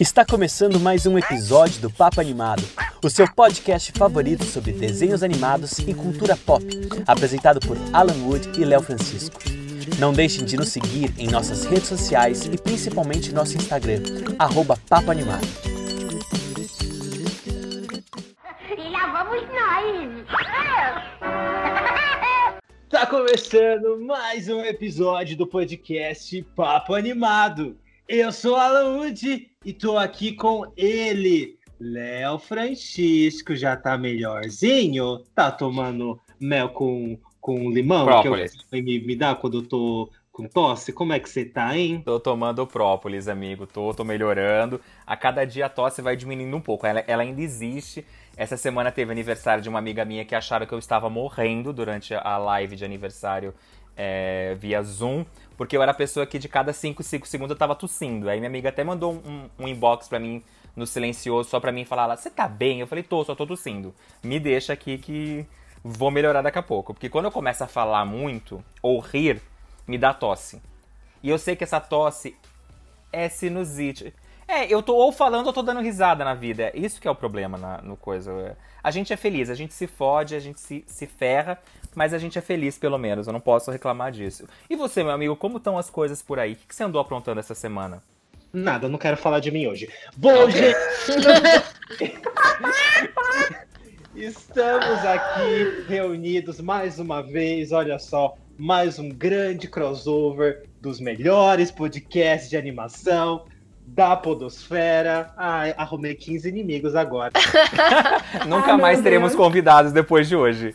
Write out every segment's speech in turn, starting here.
Está começando mais um episódio do Papo Animado, o seu podcast favorito sobre desenhos animados e cultura pop, apresentado por Alan Wood e Léo Francisco. Não deixem de nos seguir em nossas redes sociais e principalmente nosso Instagram, arroba Papo Animado. E lá vamos nós! Tá começando mais um episódio do podcast Papo Animado. Eu sou Alan Wood e tô aqui com ele, Léo Francisco. Já tá melhorzinho? Tá tomando mel com, com limão? Própolis. Que eu, me, me dá quando eu tô com tosse? Como é que você tá, hein? Tô tomando própolis, amigo. Tô, tô melhorando. A cada dia a tosse vai diminuindo um pouco. Ela, ela ainda existe. Essa semana teve aniversário de uma amiga minha que acharam que eu estava morrendo durante a live de aniversário é, via Zoom, porque eu era a pessoa que de cada 5, 5 segundos eu tava tossindo. Aí minha amiga até mandou um, um inbox pra mim no silencioso só pra mim falar: Você tá bem? Eu falei: Tô, só tô tossindo. Me deixa aqui que vou melhorar daqui a pouco. Porque quando eu começo a falar muito ou rir, me dá tosse. E eu sei que essa tosse é sinusite. É, eu tô ou falando ou tô dando risada na vida. Isso que é o problema na, no coisa. A gente é feliz, a gente se fode, a gente se, se ferra, mas a gente é feliz pelo menos. Eu não posso reclamar disso. E você, meu amigo, como estão as coisas por aí? O que, que você andou aprontando essa semana? Nada, eu não quero falar de mim hoje. Bom, gente. Estamos aqui reunidos mais uma vez. Olha só, mais um grande crossover dos melhores podcasts de animação da Podosfera. Ai, arrumei 15 inimigos agora. Nunca Ah, mais teremos Deus. convidados depois de hoje.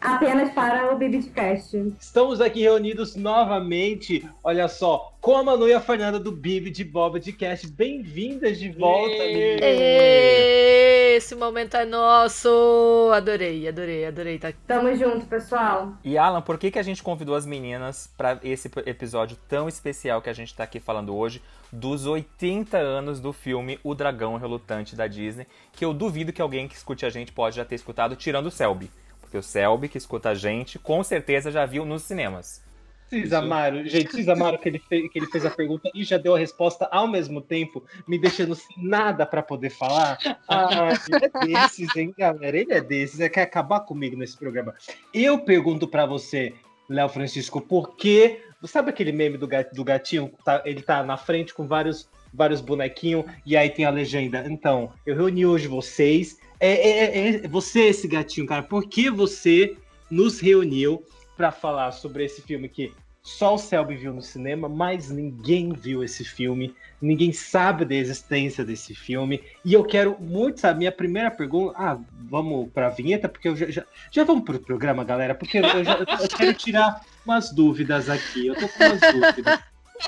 Apenas para o Bibitcast. Estamos aqui reunidos novamente. Olha só, com a Manu e a Fernanda do Bibi de Boba de Cast. Bem-vindas de volta, meninas. Esse momento é nosso! Adorei, adorei, adorei. Tá... Tamo junto, pessoal. E Alan, por que, que a gente convidou as meninas para esse episódio tão especial que a gente tá aqui falando hoje, dos 80 anos do filme O Dragão Relutante da Disney, que eu duvido que alguém que escute a gente pode já ter escutado, tirando o Selby. Porque o Selby, que escuta a gente, com certeza já viu nos cinemas. Vocês amaram, gente, vocês amaram que ele, fez, que ele fez a pergunta e já deu a resposta ao mesmo tempo, me deixando sem nada pra poder falar. Ah, ele é desses, hein, galera? Ele é desses, é quer acabar comigo nesse programa. Eu pergunto pra você, Léo Francisco, por que. Sabe aquele meme do, do gatinho? Tá- ele tá na frente com vários, vários bonequinhos e aí tem a legenda. Então, eu reuni hoje vocês. É, é- é- é você, esse gatinho, cara. Por que você nos reuniu pra falar sobre esse filme que só o Selby viu no cinema, mas ninguém viu esse filme, ninguém sabe da existência desse filme. E eu quero muito saber. Minha primeira pergunta. Ah, vamos pra vinheta, porque eu já, já, já vamos pro programa, galera, porque eu, eu já, eu quero tirar umas dúvidas aqui. Eu tô com umas dúvidas.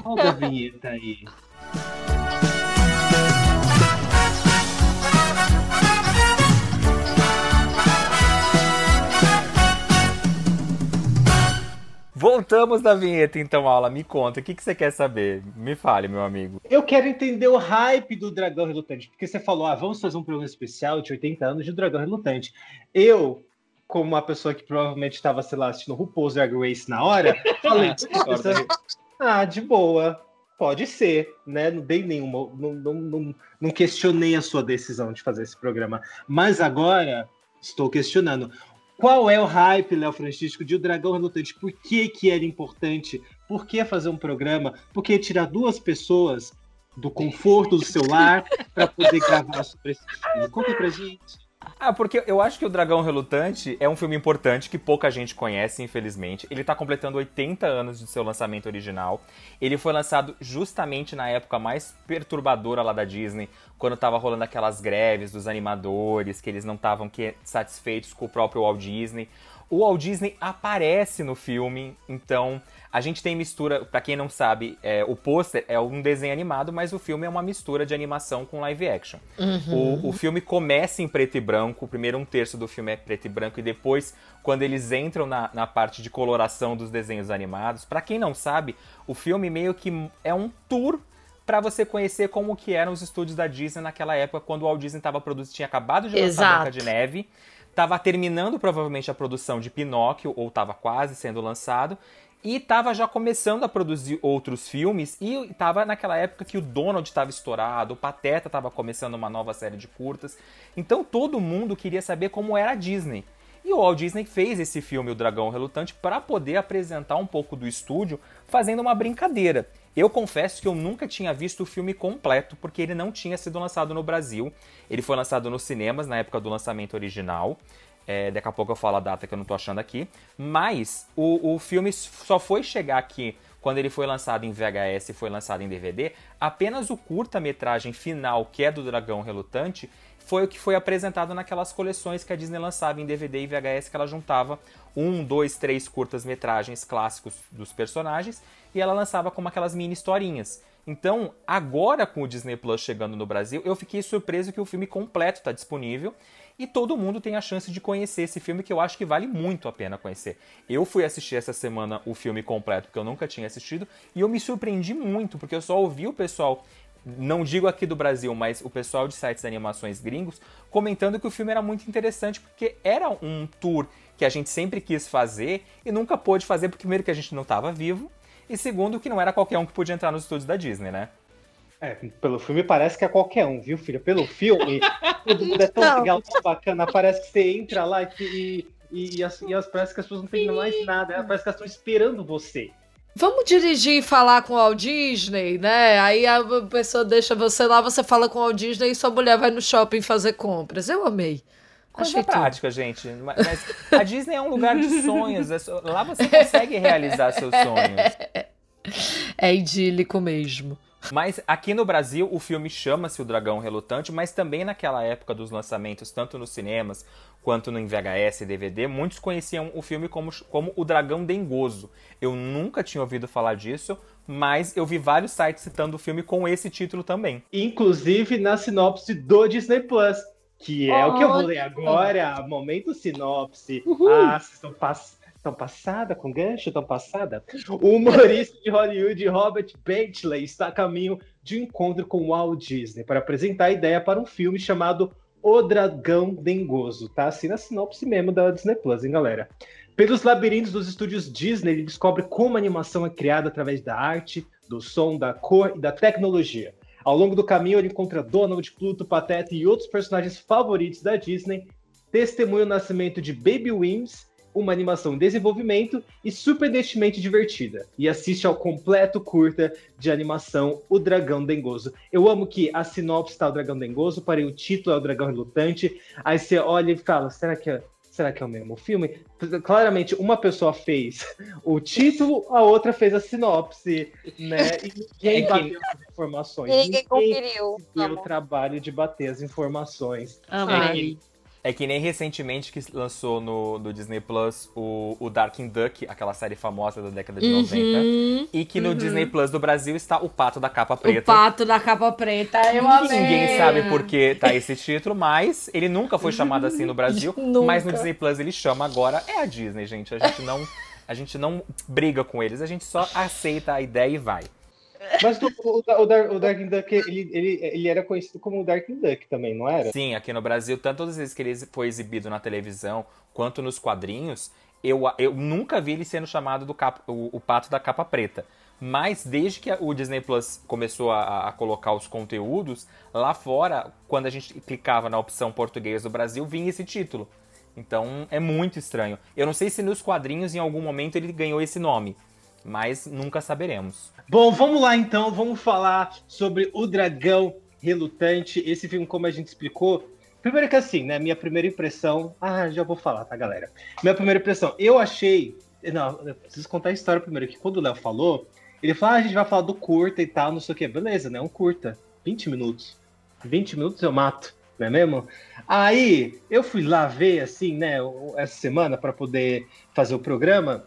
Roda a vinheta aí. Voltamos da vinheta então, Alan. Me conta, o que, que você quer saber? Me fale, meu amigo. Eu quero entender o hype do Dragão Relutante, porque você falou, ah, vamos fazer um programa especial de 80 anos de Dragão Relutante. Eu, como uma pessoa que provavelmente estava, sei lá, assistindo RuPaul's Drag Race na hora, falei, "Nossa, ah, de boa, pode ser, né? Não dei nenhuma, não, não, não, não questionei a sua decisão de fazer esse programa. Mas agora estou questionando. Qual é o hype, Léo Francisco, de O Dragão Relutante? Por que, que era importante? Por que fazer um programa? Por que tirar duas pessoas do conforto do seu lar para poder gravar sobre esse filme? Conta pra gente. Ah, porque eu acho que o Dragão Relutante é um filme importante que pouca gente conhece, infelizmente. Ele tá completando 80 anos de seu lançamento original. Ele foi lançado justamente na época mais perturbadora lá da Disney, quando tava rolando aquelas greves dos animadores, que eles não estavam satisfeitos com o próprio Walt Disney. O Walt Disney aparece no filme, então a gente tem mistura, pra quem não sabe, é, o pôster é um desenho animado, mas o filme é uma mistura de animação com live action. O, o filme começa em preto e branco, primeiro um terço do filme é preto e branco, e depois, quando eles entram na, na parte de coloração dos desenhos animados, pra quem não sabe, o filme meio que é um tour pra você conhecer como que eram os estúdios da Disney naquela época, quando o Walt Disney tava produzindo, tinha acabado de lançar Exato. Branca de Neve, tava terminando provavelmente a produção de Pinóquio, ou tava quase sendo lançado, E estava já começando a produzir outros filmes e estava naquela época que o Donald estava estourado, o Pateta estava começando uma nova série de curtas. Então todo mundo queria saber como era a Disney. E o Walt Disney fez esse filme O Dragão Relutante para poder apresentar um pouco do estúdio, fazendo uma brincadeira. Eu confesso que eu nunca tinha visto o filme completo, porque ele não tinha sido lançado no Brasil. Ele foi lançado nos cinemas na época do lançamento original. É, daqui a pouco eu falo a data que eu não tô achando aqui. Mas o, o filme só foi chegar aqui quando ele foi lançado em VHS e foi lançado em DVD. Apenas o curta-metragem final, que é do Dragão Relutante, foi o que foi apresentado naquelas coleções que a Disney lançava em DVD e VHS, que ela juntava um, dois, três curtas-metragens clássicos dos personagens e ela lançava como aquelas mini historinhas. Então, agora com o Disney Plus chegando no Brasil, eu fiquei surpreso que o filme completo está disponível e todo mundo tem a chance de conhecer esse filme que eu acho que vale muito a pena conhecer. Eu fui assistir essa semana o filme completo porque eu nunca tinha assistido e eu me surpreendi muito porque eu só ouvi o pessoal não digo aqui do Brasil, mas o pessoal de sites de animações gringos comentando que o filme era muito interessante porque era um tour que a gente sempre quis fazer e nunca pôde fazer porque primeiro que a gente não estava vivo e segundo que não era qualquer um que podia entrar nos estúdios da Disney, né? É, pelo filme parece que é qualquer um, viu, filha? Pelo filme, tudo mundo é tão não. legal, tão bacana. Parece que você entra lá e, e, e, as, e as, parece que as pessoas não têm mais nada. Parece que elas estão esperando você. Vamos dirigir e falar com o Walt Disney, né? Aí a pessoa deixa você lá, você fala com o Walt Disney e sua mulher vai no shopping fazer compras. Eu amei. Coisa Achei prática, tudo. gente. Mas a Disney é um lugar de sonhos. É lá você consegue realizar seus sonhos. É idílico mesmo. Mas aqui no Brasil o filme chama-se O Dragão Relutante, mas também naquela época dos lançamentos, tanto nos cinemas quanto no VHS e DVD, muitos conheciam o filme como, como O Dragão Dengoso. Eu nunca tinha ouvido falar disso, mas eu vi vários sites citando o filme com esse título também. Inclusive na sinopse do Disney Plus. Que é oh, o que eu vou ler agora, momento sinopse. Uhul. Ah, vocês estão passando Tão passada com gancho? Tão passada? O humorista de Hollywood Robert Bentley está a caminho de encontro com Walt Disney para apresentar a ideia para um filme chamado O Dragão Dengoso. Tá assim na sinopse mesmo da Disney Plus, hein, galera? Pelos labirintos dos estúdios Disney, ele descobre como a animação é criada através da arte, do som, da cor e da tecnologia. Ao longo do caminho, ele encontra Donald, Pluto, Pateta e outros personagens favoritos da Disney, testemunha o nascimento de Baby Wims uma animação em desenvolvimento e surpreendentemente divertida. E assiste ao completo curta de animação O Dragão Dengoso. Eu amo que a sinopse está o Dragão Dengoso, porém o título é o Dragão Relutante. Aí você olha e fala, será que é, será que é o mesmo filme? Claramente, uma pessoa fez o título, a outra fez a sinopse, né? E ninguém é bateu as informações. Ninguém, ninguém conferiu. Deu o trabalho de bater as informações. Amém. É é que nem recentemente que lançou no, no Disney Plus o, o Darkwing Duck, aquela série famosa da década de uhum, 90. E que no uhum. Disney Plus do Brasil está o Pato da Capa Preta. O Pato da Capa Preta, eu amei. Ninguém sabe por que tá esse título, mas ele nunca foi chamado assim no Brasil. mas no Disney Plus ele chama agora. É a Disney, gente. A gente não, a gente não briga com eles, a gente só aceita a ideia e vai. Mas o, o, o, o Darkwing Duck, ele, ele, ele era conhecido como o Darkwing Duck também, não era? Sim, aqui no Brasil, tanto as vezes que ele foi exibido na televisão quanto nos quadrinhos, eu, eu nunca vi ele sendo chamado do o, o pato da capa preta. Mas desde que o Disney Plus começou a, a, colocar os conteúdos, lá fora, quando a gente clicava na opção português do Brasil, vinha esse título. Então é muito estranho. Eu não sei se nos quadrinhos em algum momento ele ganhou esse nome, mas nunca saberemos. Bom, vamos lá então, vamos falar sobre O Dragão Relutante. Esse filme, como a gente explicou, primeiro que assim, né, minha primeira impressão, ah, já vou falar, tá, galera? Minha primeira impressão, eu achei, não, eu preciso contar a história primeiro, que quando o Léo falou, ele falou, ah, a gente vai falar do curta e tal, não sei o que, beleza, né, um curta, 20 minutos, 20 minutos eu mato, não é mesmo? Aí, eu fui lá ver, assim, né, essa semana para poder fazer o programa,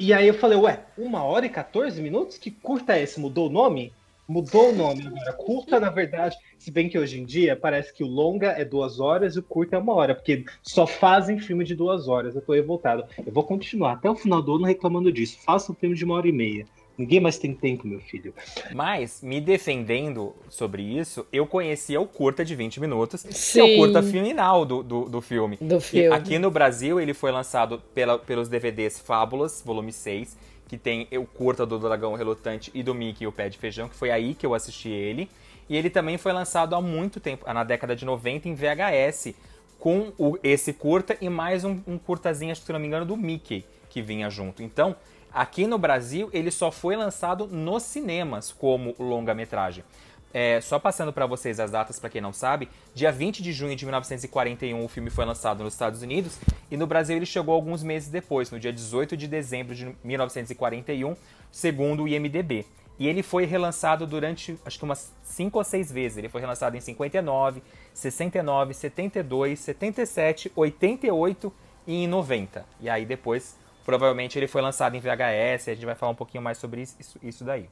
e aí eu falei, ué, uma hora e 14 minutos? Que curta é esse? Mudou o nome? Mudou o nome agora. Curta, na verdade, se bem que hoje em dia parece que o longa é duas horas e o curta é uma hora, porque só fazem filme de duas horas. Eu tô revoltado. Eu vou continuar até o final do ano reclamando disso. Faça um filme de uma hora e meia. Ninguém mais tem tempo, meu filho. Mas, me defendendo sobre isso, eu conhecia o curta de 20 minutos, Sim. que é o curta final do, do, do filme. Do filme. E aqui no Brasil, ele foi lançado pela, pelos DVDs Fábulas, volume 6, que tem o curta do Dragão Relutante e do Mickey e o Pé de Feijão, que foi aí que eu assisti ele. E ele também foi lançado há muito tempo, na década de 90, em VHS, com o, esse curta e mais um, um curtazinho, acho que se não me engano, do Mickey, que vinha junto. Então, aqui no Brasil, ele só foi lançado nos cinemas como longa-metragem. É, só passando para vocês as datas, para quem não sabe, dia 20 de junho de 1941 o filme foi lançado nos Estados Unidos e no Brasil ele chegou alguns meses depois, no dia 18 de dezembro de 1941, segundo o IMDB. E ele foi relançado durante, acho que umas 5 ou 6 vezes. Ele foi relançado em 59, 69, 72, 77, 88 e em 90. E aí depois, provavelmente, ele foi lançado em VHS. A gente vai falar um pouquinho mais sobre isso, isso daí.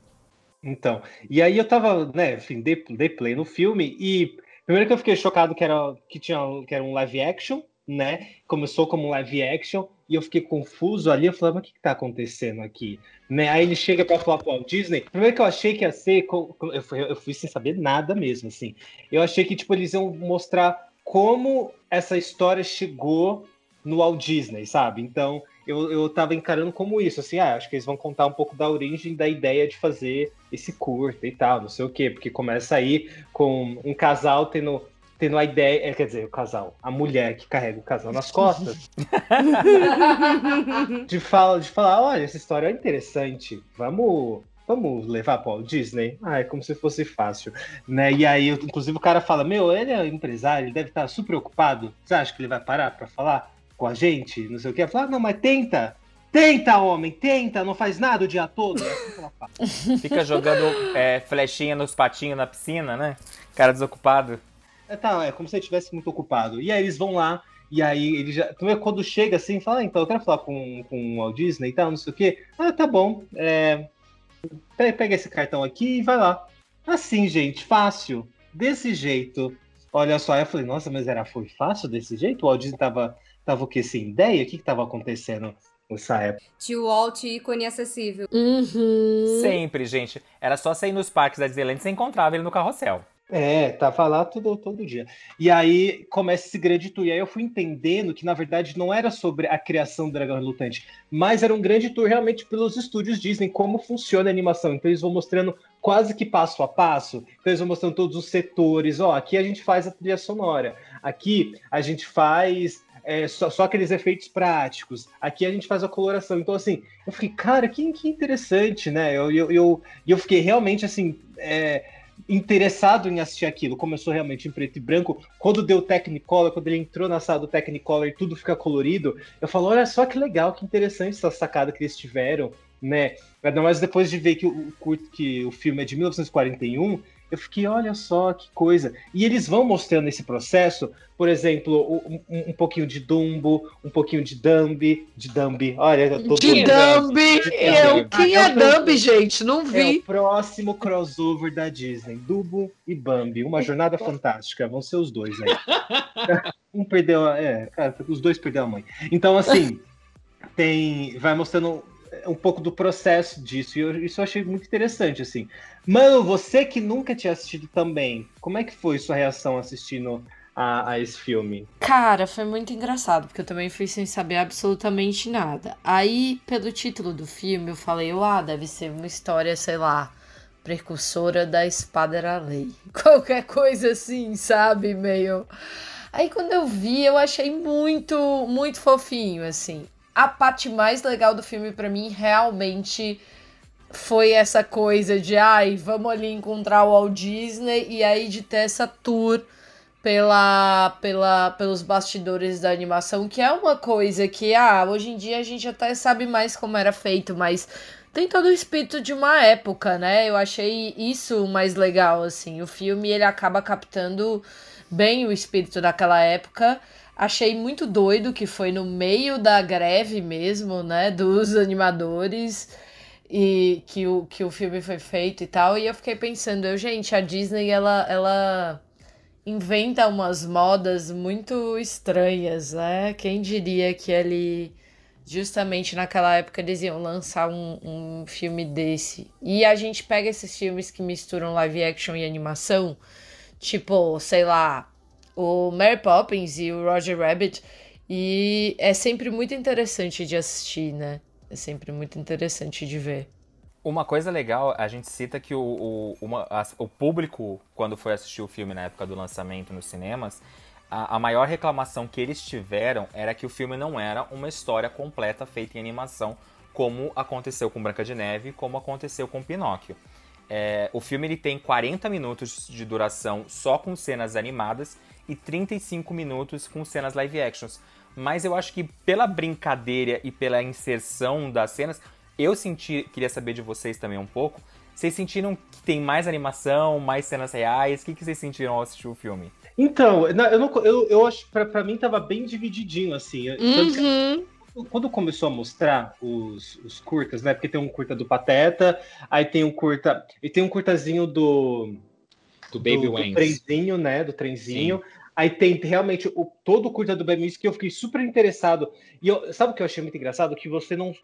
Então, e aí eu tava, né, enfim, dei, play no filme e primeiro que eu fiquei chocado que era, que tinha, que era um live action, né? Começou como um live action e eu fiquei confuso ali. Eu falei, mas o que, que tá acontecendo aqui? Né? Aí ele chega para falar pro Walt Disney. Primeiro que eu achei que ia ser, eu fui, eu fui sem saber nada mesmo, assim. Eu achei que tipo eles iam mostrar como essa história chegou no Walt Disney, sabe? Então eu, eu tava encarando como isso, assim, ah, acho que eles vão contar um pouco da origem da ideia de fazer esse curta e tal, não sei o quê, porque começa aí com um casal tendo, tendo a ideia, é, quer dizer, o casal, a mulher que carrega o casal nas costas, de, fala, de falar, olha, essa história é interessante, vamos vamos levar para o Disney? Ah, é como se fosse fácil, né? E aí, inclusive, o cara fala, meu, ele é empresário, ele deve estar super ocupado. Você acha que ele vai parar para falar? Com a gente, não sei o que. Ela fala, ah, não, mas tenta. Tenta, homem, tenta, não faz nada o dia todo. Assim Fica jogando é, flechinha nos patinhos na piscina, né? Cara desocupado. É, tá, é como se ele estivesse muito ocupado. E aí eles vão lá, e aí ele já. Então, quando chega assim, fala, ah, então eu quero falar com, com o Walt Disney e tal, não sei o quê. Ah, tá bom. É, pega esse cartão aqui e vai lá. Assim, gente, fácil. Desse jeito. Olha só, eu falei, nossa, mas era foi fácil desse jeito? O Walt Disney tava tava o que, sem ideia? O que, que tava acontecendo nessa época? Tio Walt, ícone acessível. Uhum. Sempre, gente. Era só sair nos parques da Disneyland e você encontrava ele no carrossel. É, tava lá todo, todo dia. E aí começa esse grande tour. E aí eu fui entendendo que, na verdade, não era sobre a criação do Dragão Relutante, mas era um grande tour realmente pelos estúdios Disney, como funciona a animação. Então eles vão mostrando quase que passo a passo. Então eles vão mostrando todos os setores. Ó, aqui a gente faz a trilha sonora. Aqui a gente faz é, só, só, aqueles efeitos práticos. Aqui a gente faz a coloração. Então, assim, eu fiquei, cara, que, que interessante, né? Eu, eu, eu, eu fiquei realmente, assim, é, interessado em assistir aquilo. Começou realmente em preto e branco. Quando deu Technicolor, quando ele entrou na sala do Technicolor e tudo fica colorido, eu falo, olha só que legal, que interessante essa sacada que eles tiveram, né? Ainda mais depois de ver que o, que o filme é de 1941, eu fiquei, olha só que coisa. E eles vão mostrando esse processo, por exemplo, um, um pouquinho de Dumbo, um pouquinho de Dumbi, de Dumbi. Olha, eu tô De Dumbi! Eu, quem é Dumbi, gente? Não vi. É o próximo crossover da Disney. Dumbo e Bambi. Uma jornada fantástica. Vão ser os dois aí. um perdeu. É, cara, os dois perderam a mãe. Então, assim, tem. Vai mostrando um pouco do processo disso. E eu, isso eu achei muito interessante, assim. Mano, você que nunca tinha assistido também, como é que foi sua reação assistindo a, a, esse filme? Cara, foi muito engraçado, porque eu também fui sem saber absolutamente nada. Aí, pelo título do filme, eu falei, ah, deve ser uma história, sei lá, precursora da espada era lei. Qualquer coisa assim, sabe? Meio. Aí quando eu vi, eu achei muito, muito fofinho, assim a parte mais legal do filme para mim realmente foi essa coisa de ai, vamos ali encontrar o Walt Disney e aí de ter essa tour pela, pela pelos bastidores da animação, que é uma coisa que ah, hoje em dia a gente até sabe mais como era feito, mas tem todo o espírito de uma época, né? Eu achei isso mais legal assim. O filme ele acaba captando bem o espírito daquela época Achei muito doido que foi no meio da greve mesmo, né, dos animadores e que o, que o filme foi feito e tal. E eu fiquei pensando, eu, gente, a Disney ela ela inventa umas modas muito estranhas, né? Quem diria que ali justamente naquela época eles iam lançar um, um filme desse. E a gente pega esses filmes que misturam live action e animação, tipo, sei lá, o Mary Poppins e o Roger Rabbit. E é sempre muito interessante de assistir, né? É sempre muito interessante de ver. Uma coisa legal, a gente cita que o, o, uma, a, o público, quando foi assistir o filme na época do lançamento nos cinemas, a, a, maior reclamação que eles tiveram era que o filme não era uma história completa feita em animação, como aconteceu com Branca de Neve, como aconteceu com Pinóquio. É, o filme ele tem 40 minutos de duração só com cenas animadas e 35 minutos com cenas live actions. Mas eu acho que pela brincadeira e pela inserção das cenas, eu senti, queria saber de vocês também um pouco. Vocês sentiram que tem mais animação, mais cenas reais? O que, que vocês sentiram ao assistir o filme? Então, eu, não, eu, eu acho que pra, pra mim tava bem divididinho, assim. Uhum. Quando começou a mostrar os, os curtas, né? Porque tem um curta do Pateta, aí tem um curta. E tem um curtazinho do. Do Baby do, Wayne. do trenzinho, né? Do trenzinho. Sim. Aí tem realmente o, todo o curta do Baby Wayne que eu fiquei super interessado. E eu, sabe o que eu achei muito engraçado? Que você não.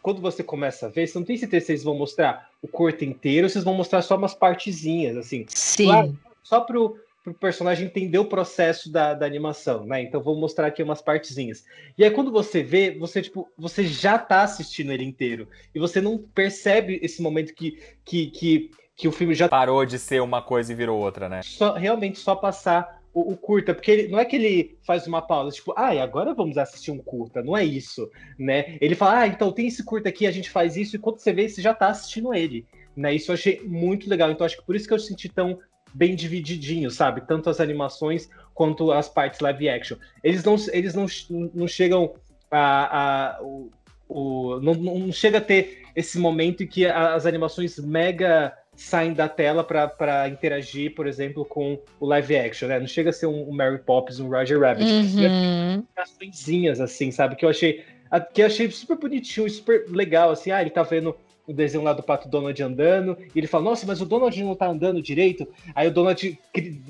Quando você começa a ver, você não tem certeza se eles vão mostrar o curta inteiro, ou se eles vão mostrar só umas partezinhas, assim. Sim. Claro, só pro, para o personagem entender o processo da, da animação, né? Então vou mostrar aqui umas partezinhas. E aí quando você vê, você tipo, você já tá assistindo ele inteiro e você não percebe esse momento que que, que, que o filme já parou de ser uma coisa e virou outra, né? Só, realmente só passar o, o, curta, porque ele, não é que ele faz uma pausa, tipo, ah, e agora vamos assistir um curta, não é isso, né? Ele fala, ah, então tem esse curta aqui, a gente faz isso, e quando você vê, você já tá assistindo ele, né? Isso eu achei muito legal, então acho que por isso que eu senti tão bem divididinho, sabe? Tanto as animações quanto as partes live action. Eles não, eles não, não chegam a. a o, o, não, não chega a ter esse momento em que as animações mega saem da tela para interagir, por exemplo, com o live action, né? Não chega a ser um, um Mary Poppins, um Roger Rabbit. Uhum. Açõezinhas, assim, sabe? Que eu achei que eu achei super bonitinho, super legal, assim, ah, ele tá vendo o desenho lá do Pato Donald andando, e ele fala, nossa, mas o Donald não tá andando direito. Aí o Donald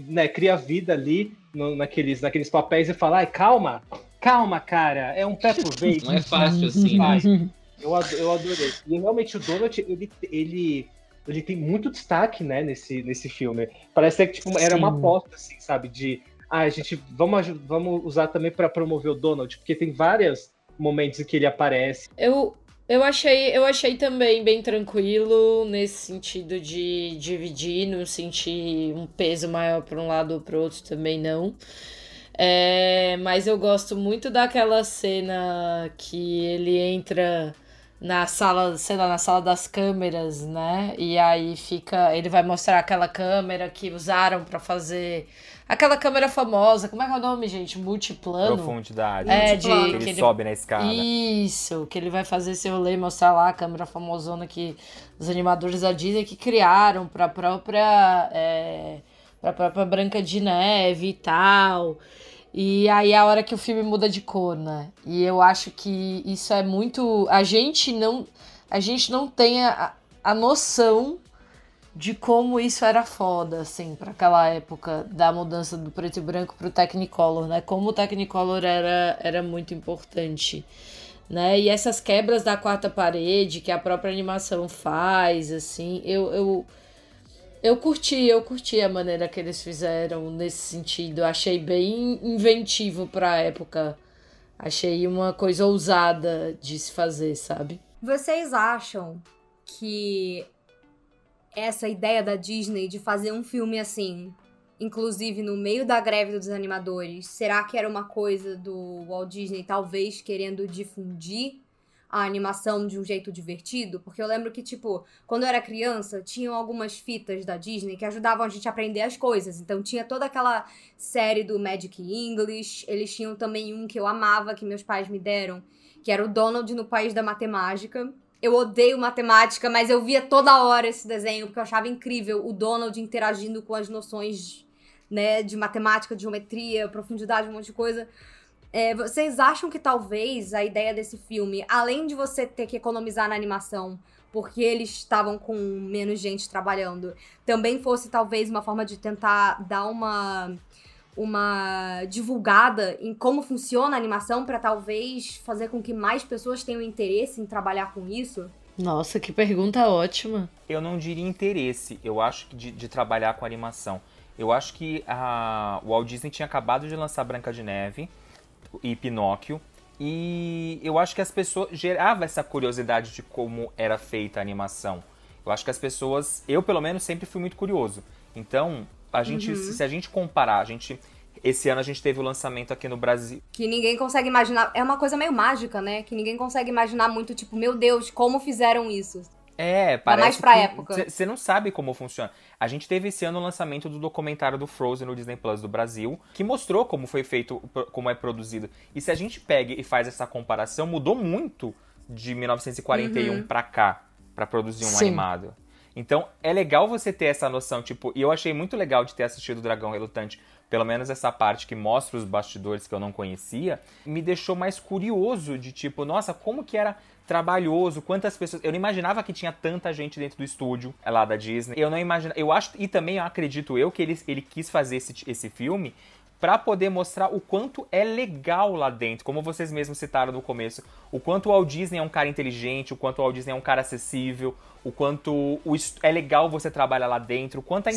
né, cria vida ali no, naqueles, naqueles papéis e fala, ai, calma, calma, cara, é um pé por vez. Não é fácil assim. Pai. Eu, eu adorei. E realmente o Donald, ele, ele, ele tem muito destaque, né, nesse, nesse filme. Parece que tipo, era Sim. uma aposta, assim, sabe, de ah, a gente vamos, vamos usar também para promover o Donald, porque tem vários momentos em que ele aparece. Eu, eu achei, eu achei também bem tranquilo nesse sentido de dividir, não sentir um peso maior para um lado ou para outro também não. É, mas eu gosto muito daquela cena que ele entra na sala, sei lá, na sala das câmeras, né? E aí fica, ele vai mostrar aquela câmera que usaram para fazer Aquela câmera famosa, como é que é o nome, gente? Multiplano. Profundidade. É, de, que ele, ele, sobe na escada. Isso, que ele vai fazer esse rolê, mostrar lá a câmera famosona que os animadores da Disney que criaram pra própria. É, pra própria Branca de Neve e tal. E aí é a hora que o filme muda de cor, né? E eu acho que isso é muito. A gente não. A gente não tem a, a noção de como isso era foda, assim, para aquela época da mudança do preto e branco pro Technicolor, né? Como o Technicolor era, era muito importante, né? E essas quebras da quarta parede que a própria animação faz, assim, eu, eu, eu curti, eu curti a maneira que eles fizeram nesse sentido. Achei bem inventivo pra época. Achei uma coisa ousada de se fazer, sabe? Vocês acham que essa ideia da Disney de fazer um filme assim, inclusive no meio da greve dos animadores, será que era uma coisa do Walt Disney talvez querendo difundir a animação de um jeito divertido? Porque eu lembro que, tipo, quando eu era criança, tinham algumas fitas da Disney que ajudavam a gente a aprender as coisas. Então tinha toda aquela série do Magic English, eles tinham também um que eu amava, que meus pais me deram, que era o Donald no País da Matemática eu odeio matemática, mas eu via toda hora esse desenho porque eu achava incrível o Donald interagindo com as noções, né, de matemática, de geometria, profundidade, um monte de coisa. É, vocês acham que talvez a ideia desse filme, além de você ter que economizar na animação, porque eles estavam com menos gente trabalhando, também fosse talvez uma forma de tentar dar uma uma divulgada em como funciona a animação para talvez fazer com que mais pessoas tenham interesse em trabalhar com isso? Nossa, que pergunta ótima. Eu não diria interesse, eu acho que de, de trabalhar com animação. Eu acho que a, o Walt Disney tinha acabado de lançar Branca de Neve e Pinóquio. E eu acho que as pessoas gerava essa curiosidade de como era feita a animação. Eu acho que as pessoas, eu pelo menos sempre fui muito curioso. Então, a gente, Uhum. se a gente comparar, a gente esse ano a gente teve o lançamento aqui no Brasil. Que ninguém consegue imaginar. É uma coisa meio mágica, né? Que ninguém consegue imaginar muito, tipo, meu Deus, como fizeram isso? É, parece mais pra época. Você não sabe como funciona. A gente teve esse ano o lançamento do documentário do Frozen no Disney Plus do Brasil, que mostrou como foi feito, como é produzido. E se a gente pega e faz essa comparação, mudou muito de 1941 Uhum. pra cá, pra produzir um Sim. animado. Então, é legal você ter essa noção, tipo, e eu achei muito legal de ter assistido o Dragão Relutante, pelo menos essa parte que mostra os bastidores que eu não conhecia, me deixou mais curioso de tipo, nossa, como que era trabalhoso, quantas pessoas. Eu não imaginava que tinha tanta gente dentro do estúdio é lá da Disney. Eu não imaginava. Eu acho, e também acredito eu que ele, ele quis fazer esse, esse filme pra poder mostrar o quanto é legal lá dentro, como vocês mesmos citaram no começo, o quanto o Walt Disney é um cara inteligente, o quanto o Walt Disney é um cara acessível, o quanto o é legal você trabalhar lá dentro, o quanto a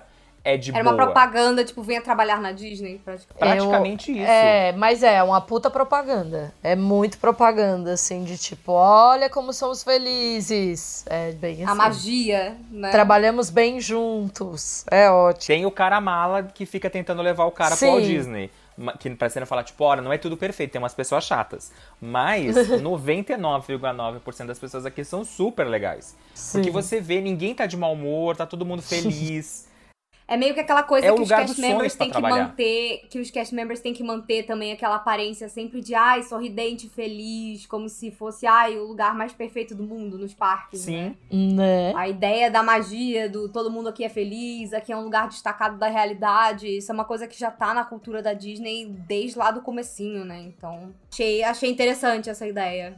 Sim. É de Era boa. uma propaganda, tipo, venha trabalhar na Disney, praticamente. Praticamente isso. É, mas é uma puta propaganda. É muito propaganda, assim, de tipo, olha como somos felizes. É bem assim. A magia, né? Trabalhamos bem juntos. É ótimo. Tem o cara mala que fica tentando levar o cara Sim. pro Walt Disney. Que parecendo falar, tipo, olha, não é tudo perfeito, tem umas pessoas chatas. Mas 99,9% das pessoas aqui são super legais. Porque Sim. você vê, ninguém tá de mau humor, tá todo mundo feliz. É meio que aquela coisa É que os cast members têm que trabalhar. manter, que os cast members têm que manter também aquela aparência sempre de ai, sorridente, feliz, como se fosse ai, o lugar mais perfeito do mundo nos parques, né? Sim. Né? A ideia da magia, do todo mundo aqui é feliz, aqui é um lugar destacado da realidade, isso é uma coisa que já tá na cultura da Disney desde lá do comecinho, né? Então, achei, achei interessante essa ideia.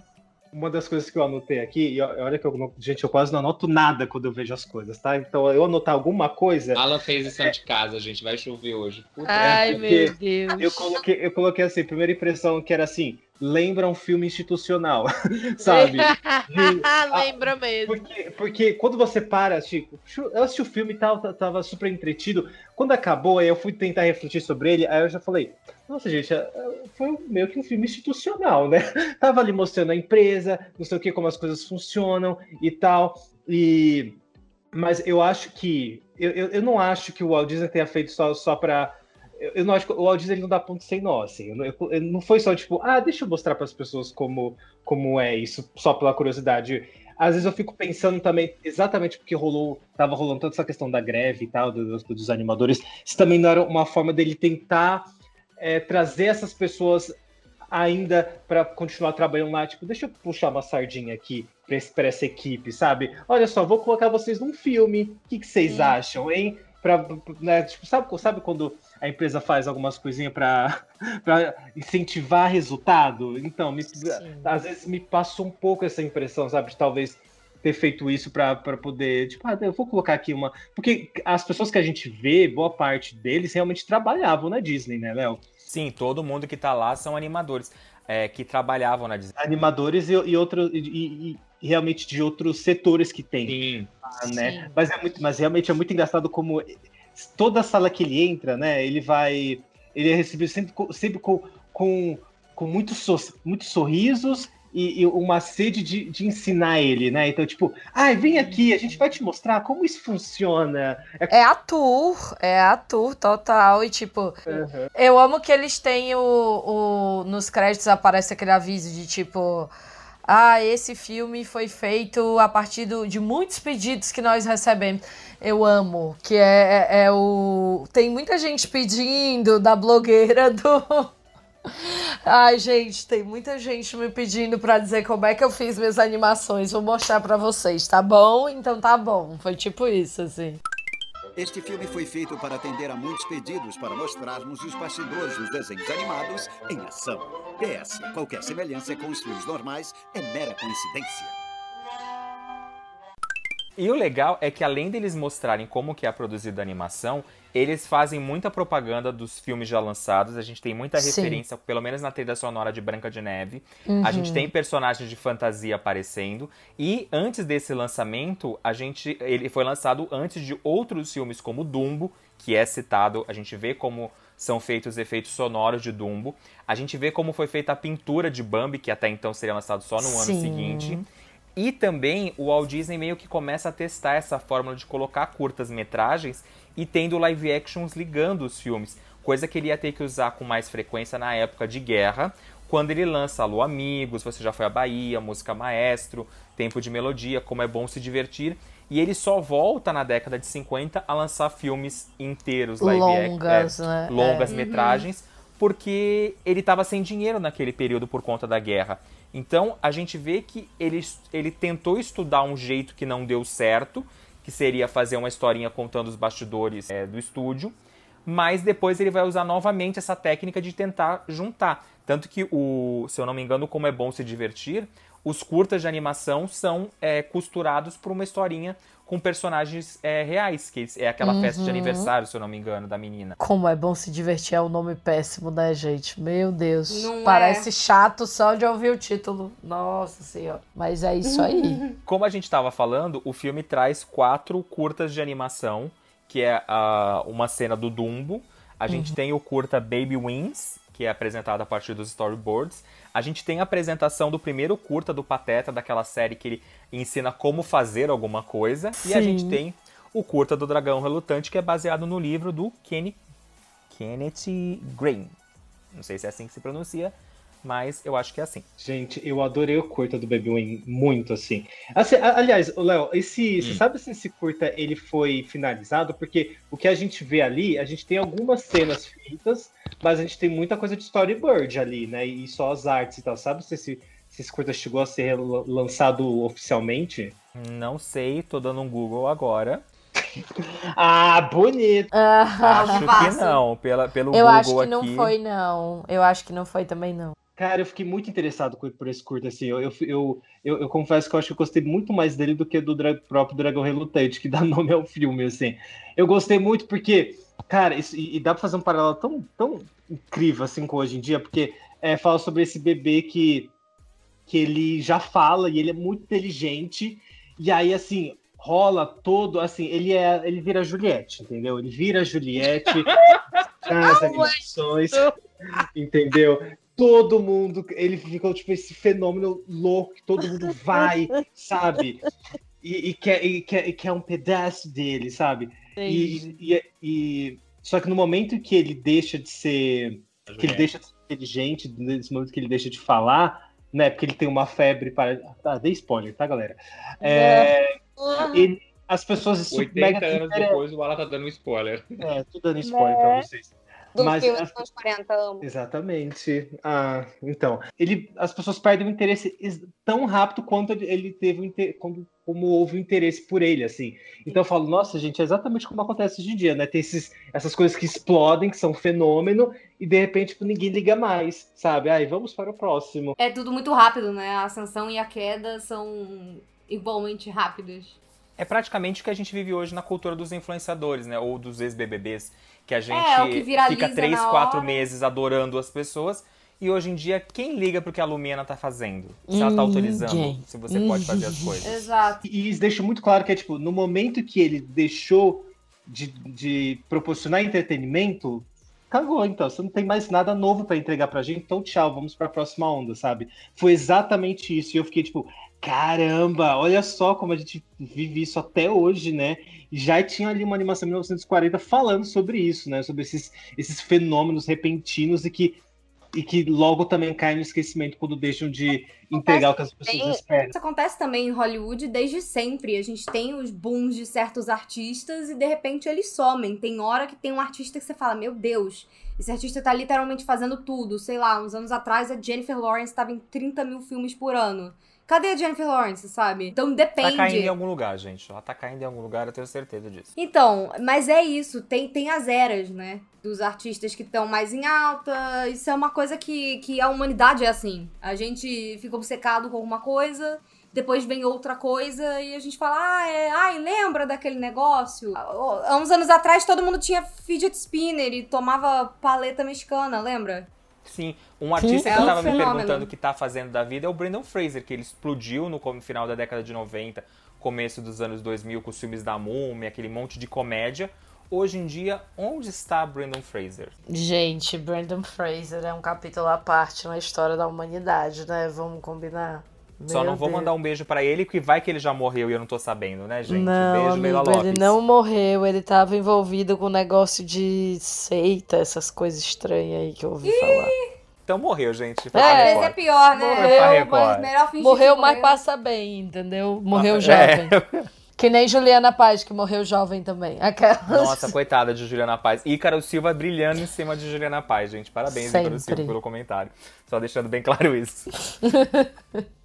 Uma das coisas que eu anotei aqui, e olha que eu gente, eu quase não anoto nada quando eu vejo as coisas, tá? Então eu anotar alguma coisa, Alan fez lição de casa, gente. Vai chover hoje. Puta Ai, meu Deus. eu coloquei, eu coloquei assim, primeira impressão que era assim, lembra um filme institucional, sabe? Lembra mesmo. Porque, porque quando você para, tipo, eu assisti o filme e tal, tava super entretido. Quando acabou, aí eu fui tentar refletir sobre ele, aí eu já falei, nossa, gente, é- é- foi meio que um filme institucional, né? Tava ali mostrando a empresa, não sei o que, como as coisas funcionam e tal. E. Mas eu acho que. Eu, eu, eu não acho que o Walt Disney tenha feito só, só pra. Eu, eu não acho que o Walt Disney não dá ponto sem nó, assim. Eu- não foi só tipo, ah, deixa eu mostrar para as pessoas como, como é isso, só pela curiosidade. Às vezes eu fico pensando também, exatamente porque rolou, tava rolando toda essa questão da greve e tal, dos, dos animadores, se também não era uma forma dele tentar é, trazer essas pessoas ainda para continuar trabalhando lá, tipo, deixa eu puxar uma sardinha aqui pra essa equipe, sabe? Olha só, vou colocar vocês num filme, o que, que vocês acham, hein? Pra, né, tipo, sabe, sabe quando a empresa faz algumas coisinhas para incentivar resultado? Então, me- às vezes me passa um pouco essa impressão, sabe? De talvez ter feito isso para poder, tipo, ah, eu vou colocar aqui uma. Porque as pessoas que a gente vê, boa parte deles realmente trabalhavam na Disney, né, Léo? Sim, todo mundo que tá lá são animadores é, que trabalhavam na Disney. Animadores e, e, outro, e, e- e realmente de outros setores que tem. Sim. Ah, né? Mas, é muito, mas realmente é muito engraçado como toda sala que ele entra, né? Ele vai. Ele é recebido sempre, com- sempre com, com, com muitos, so- muitos sorrisos e, e uma sede de, de ensinar ele, né? Então, tipo, ai, vem aqui, a gente vai te mostrar como isso funciona. É, É ator, é ator total. E tipo, Aham. eu amo que eles têm o, o. Nos créditos aparece aquele aviso de tipo. Ah, esse filme foi feito a partir do- de muitos pedidos que nós recebemos. Eu amo, que é, é- é o. Tem muita gente pedindo da blogueira do. Ai, gente, tem muita gente me pedindo pra dizer como é que eu fiz minhas animações. Vou mostrar pra vocês, tá bom? Então tá bom. Foi tipo isso, assim. Este filme foi feito para atender a muitos pedidos para mostrarmos os bastidores dos desenhos animados em ação. PS, qualquer semelhança com os filmes normais é mera coincidência. E o legal é que além deles mostrarem como que é produzida a animação, eles fazem muita propaganda dos filmes já lançados. A gente tem muita Sim. referência, pelo menos na trilha sonora de Branca de Neve. Uhum. A gente tem personagens de fantasia aparecendo. E antes desse lançamento, a gente ele foi lançado antes de outros filmes como Dumbo, que é citado. A gente vê como são feitos os efeitos sonoros de Dumbo. A gente vê como foi feita a pintura de Bambi, que até então seria lançado só no ano Sim. seguinte. E também o Walt Disney meio que começa a testar essa fórmula de colocar curtas metragens e tendo live actions ligando os filmes, coisa que ele ia ter que usar com mais frequência na época de guerra, quando ele lança Alô Amigos, Você Já Foi à Bahia, Música Maestro, Tempo de Melodia, Como é Bom Se Divertir, e ele só volta na década de 50 a lançar filmes inteiros, live Longas, é, né? longas É. metragens, porque ele estava sem dinheiro naquele período por conta da guerra. Então a gente vê que ele, ele tentou estudar um jeito que não deu certo, que seria fazer uma historinha contando os bastidores é, do estúdio, mas depois ele vai usar novamente essa técnica de tentar juntar. Tanto que o, se eu não me engano, como é bom se divertir, os curtas de animação são é, costurados por uma historinha com personagens é, reais, que é aquela festa de Uhum. aniversário, se eu não me engano, da menina. Como é bom se divertir, é um nome péssimo, né, gente? Meu Deus. Não Parece é. chato só de ouvir o título. Nossa senhora. Mas é isso aí. Como a gente estava falando, o filme traz quatro curtas de animação, que é ah, uma cena do Dumbo. A gente Uhum. tem o curta Baby Wings, que é apresentado a partir dos storyboards. A gente tem a apresentação do primeiro curta do Pateta, daquela série que ele ensina como fazer alguma coisa. E a Sim. gente tem o curta do Dragão Relutante, que é baseado no livro do Kenny, Kenneth Green. Não sei se é assim que se pronuncia, mas eu acho que é assim. Gente, eu adorei o curta do Baby Wing, muito assim. Assim, aliás, Léo, esse, você Hum. sabe se esse curta ele foi finalizado? Porque o que a gente vê ali, a gente tem algumas cenas feitas, mas a gente tem muita coisa de storyboard ali, né? E só as artes e tal. Sabe se esse, se esse curta chegou a ser la- lançado oficialmente? Não sei, tô dando um Google agora. Ah, bonito! Acho que fácil. não, pela, pelo Eu Google acho que aqui. não foi, não. Eu acho que não foi também, não. Cara, eu fiquei muito interessado por esse curta, assim. Eu, eu, eu, eu, eu confesso que eu acho que eu gostei muito mais dele do que do dra- próprio Dragão Relutante, que dá nome ao filme, assim. Eu gostei muito porque, cara, isso, e, e dá pra fazer um paralelo tão, tão incrível, assim, com hoje em dia, porque é, fala sobre esse bebê que, que ele já fala e ele é muito inteligente, e aí, assim, rola todo, assim, ele é, ele vira Juliette, entendeu? Ele vira Juliette nas animações, entendeu? Todo mundo, ele ficou tipo esse fenômeno louco que todo mundo vai, sabe? E, e quer, e, quer, e quer um pedaço dele, sabe? E, e, e- só que no momento que ele deixa de ser, que ele deixa de ser inteligente, nesse momento que ele deixa de falar, né? Porque ele tem uma febre para, ah, dei spoiler, tá, galera? É, ele- as pessoas se 80 mega anos depois, o Ala tá dando um spoiler. É, tô dando spoiler pra vocês. Do Mas filme dos anos 40, amo. Exatamente. Ah, então. Ele, as pessoas perdem o interesse tão rápido quanto ele- teve o inter- como, como houve o interesse por ele, assim. Então eu falo, nossa, gente, é exatamente como acontece hoje em dia, né? Tem esses, essas coisas que explodem, que são um fenômeno, e de repente tipo, ninguém liga mais, sabe? Aí vamos para o próximo. É tudo muito rápido, né? A ascensão e a queda são igualmente rápidas. É praticamente o que a gente vive hoje na cultura dos influenciadores, né? Ou dos ex-BBBs, que a gente É, o que viraliza fica três, quatro hora. meses adorando as pessoas. E hoje em dia, quem liga pro que a Lumena tá fazendo? Se ela tá autorizando, Ninguém. se você pode fazer as coisas. Exato. E isso deixa muito claro que é tipo, no momento que ele deixou de, de proporcionar entretenimento, cagou, então. Você não tem mais nada novo pra entregar pra gente, então tchau, vamos pra próxima onda, sabe? Foi exatamente isso. E eu fiquei tipo, caramba, olha só como a gente vive isso até hoje, né? Já tinha ali uma animação em 1940 falando sobre isso, né? Sobre esses, esses fenômenos repentinos e que, e que logo também caem no esquecimento quando deixam de entregar o que as pessoas Tem- esperam. Isso acontece também em Hollywood desde sempre. A gente tem os booms de certos artistas e de repente eles somem. Tem hora que tem um artista que você fala, meu Deus, esse artista tá literalmente fazendo tudo. Sei lá, uns anos atrás a Jennifer Lawrence estava em 30 mil filmes por ano. Cadê a Jennifer Lawrence, sabe? Então depende. Tá caindo em algum lugar, gente. Ela tá caindo em algum lugar, eu tenho certeza disso. Então, mas é isso, tem, tem as eras, né? Dos artistas que estão mais em alta. Isso é uma coisa que, que a humanidade é assim. A gente fica obcecado com alguma coisa depois vem outra coisa e a gente fala, ah, é, ai, lembra daquele negócio? Há uns anos atrás todo mundo tinha fidget spinner e tomava paleta mexicana, lembra? Sim, um artista É que eu um tava me fenômeno. perguntando o que tá fazendo da vida é o Brandon Fraser, que ele explodiu no final da década de 90, começo dos anos 2000 com os filmes da Múmia, aquele monte de comédia. Hoje em dia, onde está Brandon Fraser? Gente, Brandon Fraser é um capítulo à parte na história da humanidade, né? Vamos combinar. Só Meu não vou Deus. mandar um beijo pra ele, que vai que ele já morreu e eu não tô sabendo, né, gente? Não, beijo, Leila amigo, Lopes. ele não morreu, ele tava envolvido com um negócio de seita, essas coisas estranhas aí que eu ouvi falar. Então morreu, gente. Foi É. é Record. pior, né? Morreu, mas melhor fingir Morreu, mas passa bem, entendeu? Morreu É. jovem. Que nem Juliana Paz, que morreu jovem também. Aquelas. Nossa, coitada de Juliana Paz. Ícaro Silva brilhando em cima de Juliana Paz, gente. Parabéns, Ícaro. Silva, pelo comentário. Só deixando bem claro isso.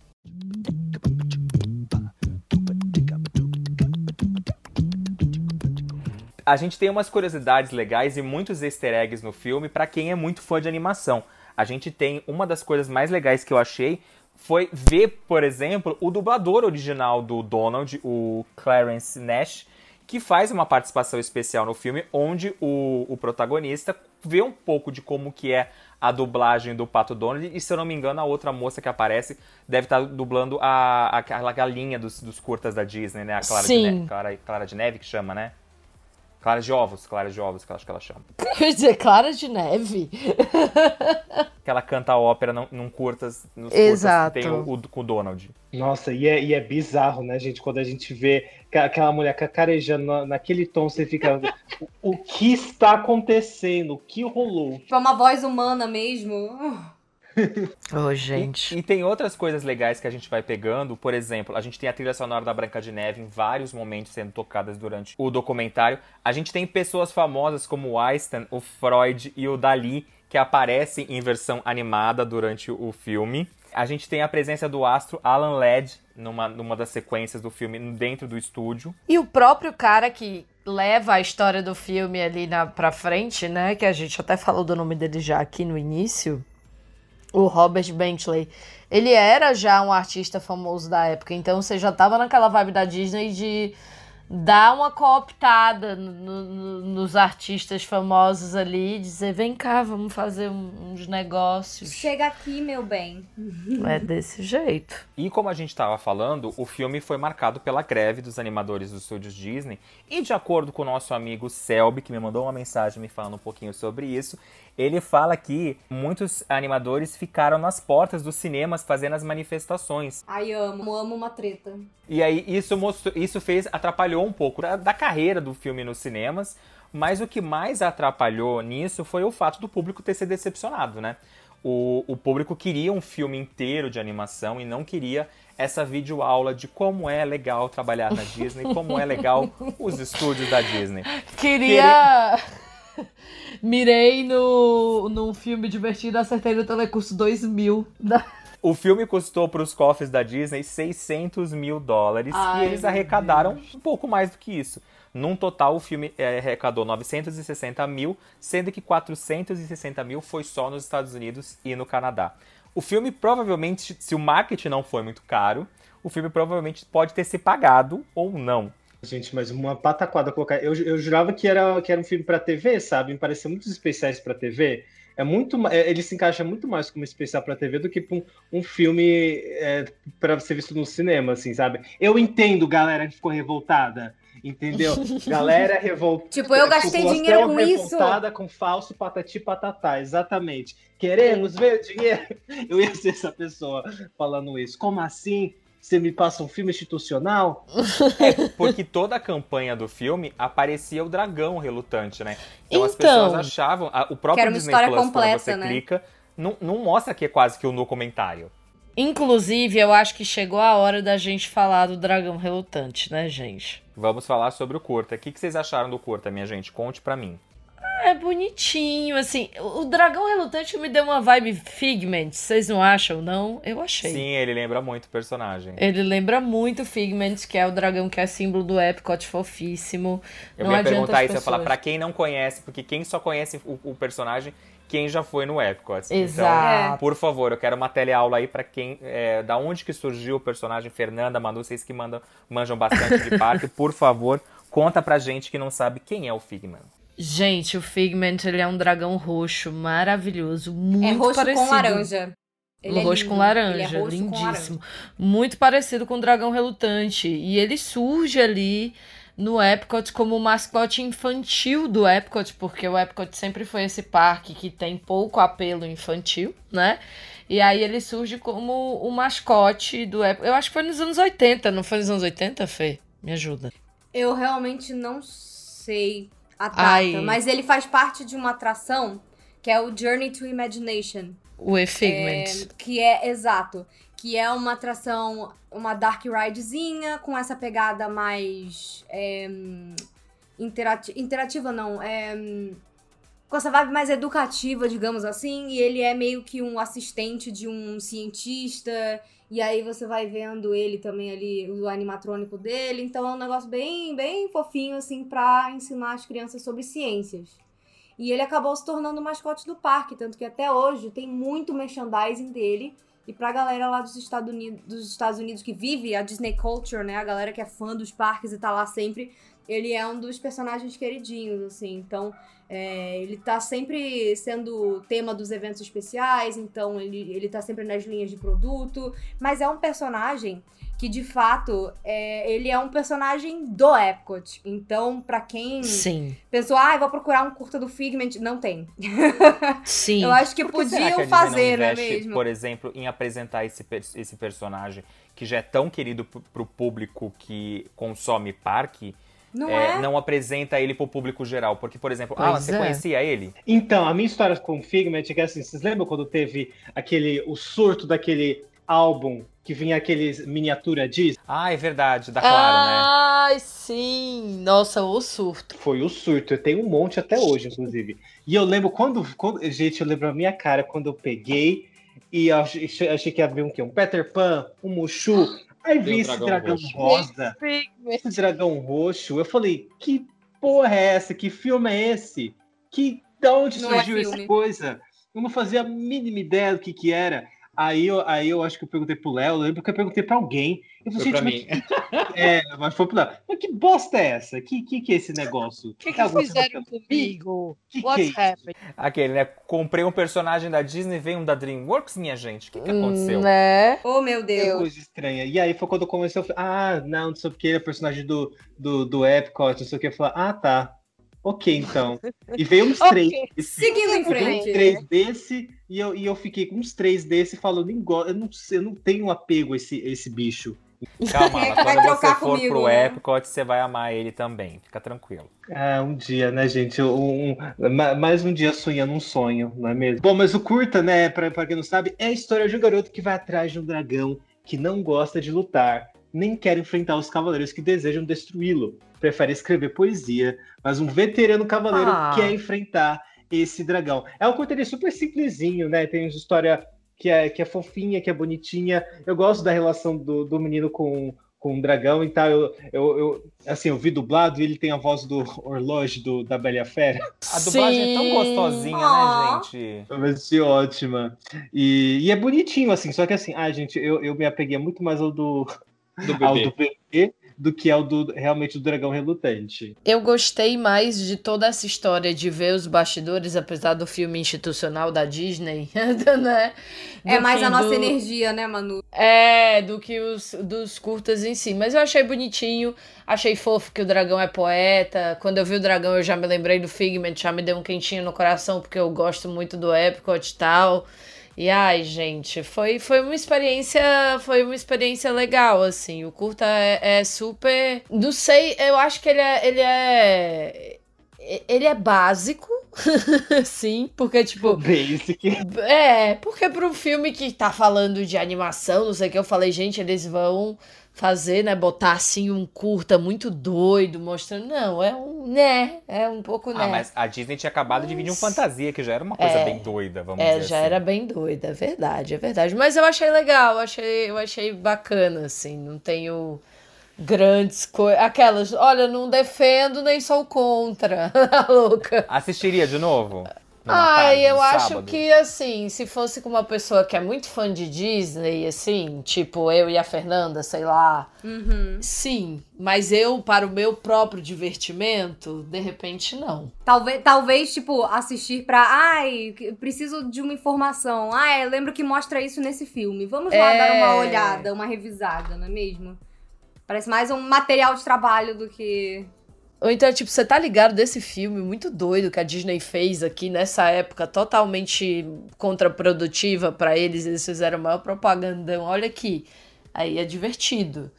A gente tem umas curiosidades legais e muitos easter eggs no filme pra quem é muito fã de animação. A gente tem uma das coisas mais legais que eu achei foi ver, por exemplo, o dublador original do Donald, o Clarence Nash, que faz uma participação especial no filme, onde o, o protagonista vê um pouco de como que é a dublagem do Pato Donald, e se eu não me engano, a outra moça que aparece deve estar dublando a, aquela galinha dos, dos curtas da Disney, né? A Clara de, Sim. Neve, Clara, Clara de Neve que chama, né? Clara de Ovos, Clara de Ovos, que eu acho que ela chama. Quer dizer, Clara de Neve. Que ela canta ópera num, num curtas, nos Exato. curtas que tem o, o- com o Donald. Nossa, e é, e é bizarro, né, gente? Quando a gente vê aquela mulher cacarejando na- naquele tom, você fica. o, o que está acontecendo? O que rolou? Tipo, é uma voz humana mesmo. Ô, gente. E tem outras coisas legais que a gente vai pegando. Por exemplo, a gente tem a trilha sonora da Branca de Neve em vários momentos sendo tocadas durante o documentário. A gente tem pessoas famosas como o Einstein, o Freud e o Dali que aparecem em versão animada durante o filme. A gente tem a presença do astro Alan Ladd numa, numa das sequências do filme dentro do estúdio. E o próprio cara que leva a história do filme ali na, pra frente, né? Que a gente até falou do nome dele já aqui no início. O Robert Bentley. Ele era já um artista famoso da época, então você já tava naquela vibe da Disney de dar uma cooptada no- no- nos artistas famosos ali, dizer, vem cá, vamos fazer uns negócios. Chega aqui, meu bem. É desse jeito. E como a gente estava falando, o filme foi marcado pela greve dos animadores dos estúdios Disney. E de acordo com o nosso amigo Selby, que me mandou uma mensagem me falando um pouquinho sobre isso, ele fala que muitos animadores ficaram nas portas dos cinemas fazendo as manifestações. Ai, amo. Amo uma treta. E aí isso mostrou, isso fez atrapalhou um pouco da, da carreira do filme nos cinemas, mas o que mais atrapalhou nisso foi o fato do público ter se decepcionado, né? O, o público queria um filme inteiro de animação e não queria essa videoaula de como é legal trabalhar na Disney, como é legal os estúdios da Disney. Queria. Mirei no, num filme divertido, acertei no telecurso 2000. Da... O filme custou para os cofres da Disney 600 mil dólares Ai, e eles arrecadaram um pouco mais do que isso. Num total, o filme eh, arrecadou 960 mil, sendo que 460 mil foi só nos Estados Unidos e no Canadá. O filme provavelmente, se o marketing não foi muito caro, o filme provavelmente pode ter se pagado ou não. Gente, mas uma pataquada colocar. Eu, eu jurava que era, que era um filme pra TV, sabe? Me parecia muitos especiais pra TV. É muito, é, ele se encaixa muito mais como especial pra TV do que pra um, um filme é, para ser visto no cinema, assim, sabe? Eu entendo, galera que ficou revoltada, entendeu? Galera revoltada. Tipo, eu gastei população dinheiro com isso. revoltada com falso patati patatá, exatamente. Queremos ver dinheiro. Eu ia ser essa pessoa falando isso. Como assim? Você me passa um filme institucional? Porque toda a campanha do filme aparecia o dragão relutante, né? Então, as Então. pessoas achavam. a- o Que próprio era uma Disney história Plus, completa, quando você né? clica, não, não mostra que é quase que um documentário. Inclusive, eu acho que chegou a hora da gente falar do dragão relutante, né, gente? Vamos falar sobre o curta. O que, que vocês acharam do curta, minha gente? Conte pra mim. É bonitinho, assim. O dragão relutante me deu uma vibe Figment, vocês não acham, não? Eu achei. Sim, ele lembra muito o personagem. Ele lembra muito Figment, que é o dragão que é símbolo do Epcot fofíssimo. Eu não ia perguntar isso, eu ia falar pessoas- pra quem não conhece, porque quem só conhece o, o personagem quem já foi no Epcot. Exato. Então, por favor, eu quero uma teleaula aí pra quem. É, da onde que surgiu o personagem Fernanda, Manu, vocês que mandam, manjam bastante de parque, por favor, conta pra gente que não sabe quem é o Figman. Gente, o Figment, ele é um dragão roxo maravilhoso, muito é roxo parecido. com laranja. Ele o é roxo lindo. com Ele é laranja, roxo com lindíssimo. Muito parecido com o dragão relutante. E ele surge ali no Epcot como o mascote infantil do Epcot, porque o Epcot sempre foi esse parque que tem pouco apelo infantil, né? E aí ele surge como o mascote do Epcot. Eu acho que foi nos anos 80, não foi nos anos 80, Fê? Me ajuda. Eu realmente não sei a data, Ai. mas ele faz parte de uma atração que é o Journey to Imagination. O E-Figment. É, que é, exato, que é uma atração, uma dark ridezinha com essa pegada mais é, interati- interativa, não, é, com essa vibe mais educativa, digamos assim, e ele é meio que um assistente de um cientista, e aí você vai vendo ele também ali, o animatrônico dele, então é um negócio bem, bem fofinho, assim, pra ensinar as crianças sobre ciências. E ele acabou se tornando o mascote do parque, tanto que até hoje tem muito merchandising dele. E pra galera lá dos Estados Unidos, dos Estados Unidos que vive a Disney Culture, né? A galera que é fã dos parques e tá lá sempre, ele é um dos personagens queridinhos, assim. Então, é, ele tá sempre sendo tema dos eventos especiais, então ele, ele tá sempre nas linhas de produto. Mas é um personagem que, de fato, é, ele é um personagem do Epcot. Então, pra quem Sim, pensou, ah, eu vou procurar um curta do Figment, não tem. sim. Eu acho que podiam que fazer, não não é investe, mesmo? Por exemplo, em apresentar esse, esse personagem que já é tão querido pro público que consome parque, Não é, é? não apresenta ele pro público geral. Porque, por exemplo, Pois ah, você é. conhecia ele? Então, a minha história com o Figment é que assim, vocês lembram quando teve aquele o surto daquele álbum que vinha aqueles miniatura Disney? Ah, é verdade, da Claro, né? Ai, sim. Nossa, o surto. Foi o surto, eu tenho um monte até hoje, inclusive. E eu lembro quando, quando- gente, eu lembro a minha cara quando eu peguei e eu achei, achei que ia ver um quê? Um Peter Pan, um Mushu. Aí vi esse dragão rosa, esse dragão roxo. Eu falei, que porra é essa? Que filme é esse? Que da onde Não é surgiu essa filme. coisa? Eu não fazia a mínima ideia do que que era. Aí eu, aí eu acho que eu perguntei pro Léo, lembro que eu perguntei pra alguém. Eu Foi falei, pra gente, mim. mas é, mas foi pro Léo. Mas que bosta é essa? Que que, que é esse negócio? O que, É que alguma fizeram comigo? Que que What's é? Aquele, né? Comprei um personagem da Disney, veio um da DreamWorks, minha gente. O que, que aconteceu? Né? Oh, meu Que Deus. coisa estranha. E aí foi quando eu comecei a falar, ah, não, não sei o que, ele é personagem do, do, do Epcot, não sei o que. Eu falei, ah, tá. Ok, então. E veio uns Ok. três. Seguindo em frente. três desse, e eu, e eu fiquei com uns três desse falando, eu, eu, não, eu não tenho apego a esse, a esse bicho. Calma, Vai Ala, quando você trocar for comigo, pro né? Epcot, você vai amar ele também. Fica tranquilo. Ah, um dia, né, gente? Um, um- ma- mais um dia sonhando um sonho, não é mesmo? Bom, mas o curta, né, pra, pra quem não sabe, é a história de um garoto que vai atrás de um dragão que não gosta de lutar, nem quer enfrentar os cavaleiros que desejam destruí-lo. Prefere escrever poesia, mas um veterano cavaleiro Ah. quer enfrentar esse dragão. É um ali super simplesinho, né? Tem uma história que é, que é fofinha, que é bonitinha. Eu gosto da relação do, do menino com, com o dragão e tal. Eu, eu, eu, assim, eu vi dublado e ele tem a voz do Orloge do, da Bela a Fera. A dublagem é tão Sim. gostosinha, Aw. né, gente? Eu achei ótima. E, e é bonitinho, assim, só que assim, ah, gente, eu, eu me apeguei muito mais ao do, Do ao bebê. do bebê do que ao do realmente do dragão relutante. Eu gostei mais de toda essa história de ver os bastidores, apesar do filme institucional da Disney, né? É mais a nossa do- energia, né, Manu? É, do que os dos curtas em si. Mas eu achei bonitinho, achei fofo que o dragão é poeta. Quando eu vi o dragão, eu já me lembrei do Figment, já me deu um quentinho no coração, porque eu gosto muito do Epcot e tal. E ai, gente, foi, foi uma experiência, foi uma experiência legal, assim. O curta é, é super, não sei, eu acho que ele é, ele é, ele é básico, sim, porque tipo, Basic. é, porque para um filme que tá falando de animação, não sei o que, eu falei, gente, eles vão fazer, né, botar assim um curta muito doido, mostrando, não, é um, né, é um pouco, né. Ah, mas a Disney tinha acabado de vir de um Mas- fantasia, que já era uma coisa É. bem doida, vamos É, dizer já assim. era bem doida, é verdade, é verdade. Mas eu achei legal, eu achei, eu achei bacana, assim, não tenho grandes coisas. Aquelas, olha, não defendo nem sou contra, louca. Assistiria de novo? Ah, eu de acho sábado? que assim, se fosse com uma pessoa que é muito fã de Disney, assim, tipo eu e a Fernanda, sei lá, Uhum. sim. Mas eu, para o meu próprio divertimento, de repente não. Talvez, talvez, tipo, assistir pra. Ai, preciso de uma informação. Ai, eu lembro que mostra isso nesse filme. Vamos lá É. dar uma olhada, uma revisada, não é mesmo? Parece mais um material de trabalho do que. Ou então, tipo, você tá ligado desse filme muito doido que a Disney fez aqui nessa época, totalmente contraprodutiva pra eles, eles fizeram o maior propagandão. Olha aqui. Aí é divertido.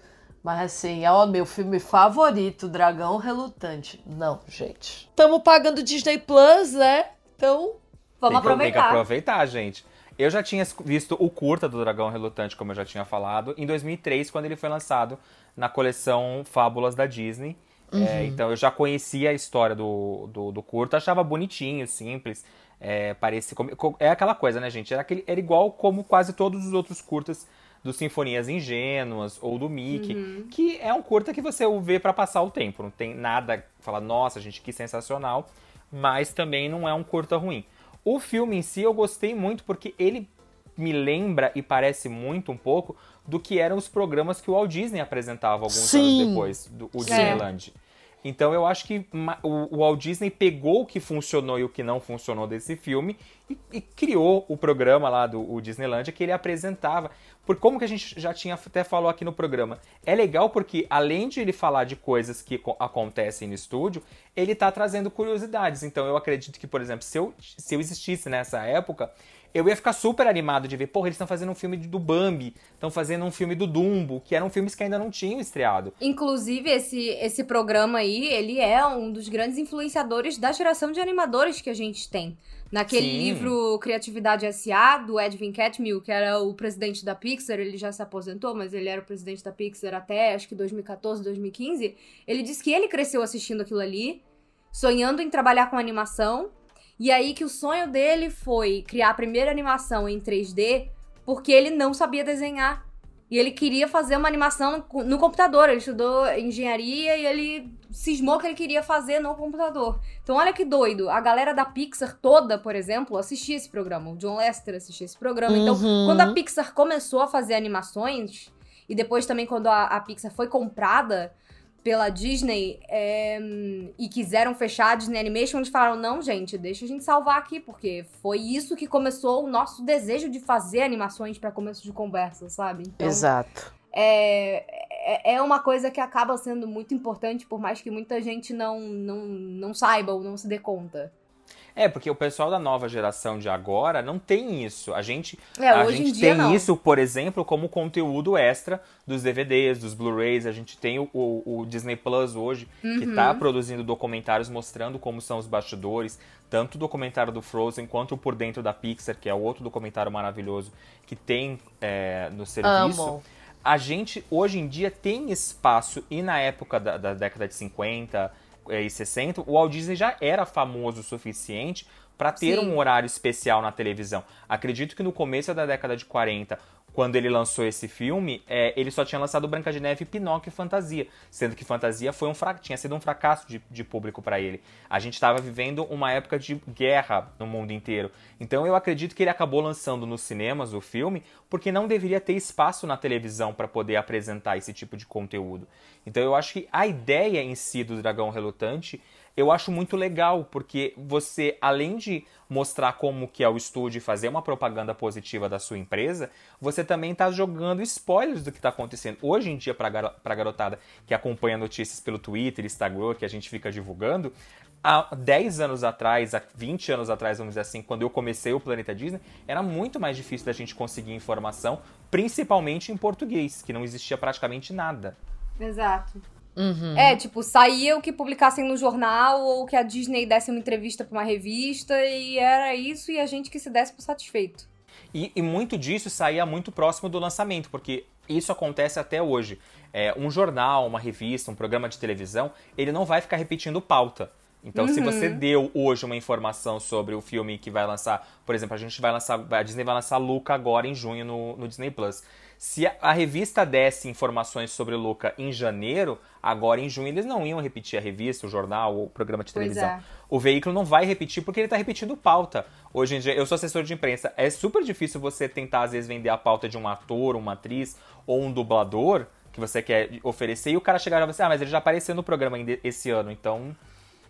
Mas assim, é o meu filme favorito, Dragão Relutante. Não, gente. Tamo pagando Disney Plus, né? Então, Vamos tem que, Tem que aproveitar. aproveitar, gente. Eu já tinha visto o curta do Dragão Relutante, como eu já tinha falado, em 2003, quando ele foi lançado na coleção Fábulas da Disney. É, então eu já conhecia a história do, do, do curta, achava bonitinho, simples. É, é aquela coisa, né, gente? Era, aquele, era igual como quase todos os outros curtas do Sinfonias Ingênuas ou do Mickey, que é um curta que você vê pra passar o tempo. Não tem nada que fala, nossa, gente, que sensacional. Mas também não é um curta ruim. O filme em si eu gostei muito porque ele me lembra e parece muito um pouco do que eram os programas que o Walt Disney apresentava alguns Sim. anos depois, do o Disneyland. Então eu acho que o, Walt Disney pegou o que funcionou e o que não funcionou desse filme e, e criou o programa lá do o Disneyland que ele apresentava. Por como que a gente já tinha até falou aqui no programa. É legal porque além de ele falar de coisas que co- acontecem no estúdio, ele tá trazendo curiosidades. Então eu acredito que, por exemplo, se eu, se eu existisse nessa época, eu ia ficar super animado de ver, porra, eles estão fazendo um filme do Bambi, estão fazendo um filme do Dumbo, que eram filmes que ainda não tinham estreado. Inclusive, esse, esse programa aí, ele é um dos grandes influenciadores da geração de animadores que a gente tem. Naquele Sim. livro Criatividade S.A., do Edwin Catmull, que era o presidente da Pixar, ele já se aposentou, mas ele era o presidente da Pixar até, acho que 2014, 2015. Ele disse que ele cresceu assistindo aquilo ali, sonhando em trabalhar com animação, e aí que o sonho dele foi criar a primeira animação em 3D, porque ele não sabia desenhar. E ele queria fazer uma animação no- computador. Ele estudou engenharia e ele cismou que ele queria fazer no computador. Então, olha que doido. A galera da Pixar toda, por exemplo, assistia esse programa. O John Lester assistia esse programa. Então, Uhum. quando a Pixar começou a fazer animações, e depois também quando a, a Pixar foi comprada pela Disney é, e quiseram fechar a Disney Animation, eles falaram: não, gente, deixa a gente salvar aqui, porque foi isso que começou o nosso desejo de fazer animações pra começo de conversa, sabe? Então, exato. é, é- é uma coisa que acaba sendo muito importante, por mais que muita gente não, não, não saiba ou não se dê conta. É, porque o pessoal da nova geração de agora não tem isso. A gente, É, a gente tem não. isso, por exemplo, como conteúdo extra dos DVDs, dos Blu-rays. A gente tem o, o- o Disney Plus hoje, que Uhum. está produzindo documentários mostrando como são os bastidores, tanto o documentário do Frozen quanto o Por Dentro da Pixar, que é outro documentário maravilhoso que tem é, no serviço. Amo. a gente hoje em dia tem espaço, e na época da, da década de 50 eh, e 60, o Walt Disney já era famoso o suficiente para ter Sim. um horário especial na televisão. Acredito que no começo da década de 40, quando ele lançou esse filme, eh, ele só tinha lançado Branca de Neve, Pinóquio e Fantasia, sendo que Fantasia foi um tinha sido um fracasso de, de público para ele. A gente estava vivendo uma época de guerra no mundo inteiro. Então eu acredito que ele acabou lançando nos cinemas o filme porque não deveria ter espaço na televisão para poder apresentar esse tipo de conteúdo. Então eu acho que a ideia em si do Dragão Relutante eu acho muito legal, porque você, além de mostrar como que é o estúdio e fazer uma propaganda positiva da sua empresa, você também está jogando spoilers do que está acontecendo. Hoje em dia, para a garotada que acompanha notícias pelo Twitter, Instagram, que a gente fica divulgando, há 10 anos atrás, há 20 anos atrás, vamos dizer assim, quando eu comecei o Planeta Disney, era muito mais difícil da gente conseguir informação, principalmente em português, que não existia praticamente nada. Exato. Uhum. É, tipo, saía o que publicassem no jornal ou que a Disney desse uma entrevista pra uma revista e era isso e a gente que se desse por satisfeito. E, e muito disso saía muito próximo do lançamento, porque isso acontece até hoje. É, um jornal, uma revista, um programa de televisão, ele não vai ficar repetindo pauta. Então, se você deu hoje uma informação sobre o filme que vai lançar, por exemplo, a gente vai lançar, a Disney vai lançar Luca agora em junho no, no Disney Plus. Se a, a revista desse informações sobre o Luca em janeiro, agora em junho eles não iam repetir a revista, o jornal, o programa de Pois televisão. é. O veículo não vai repetir porque ele tá repetindo pauta. Hoje em dia, eu sou assessor de imprensa, é super difícil você tentar, às vezes, vender a pauta de um ator, uma atriz ou um dublador que você quer oferecer e o cara chegar e você, ah, mas ele já apareceu no programa esse ano, então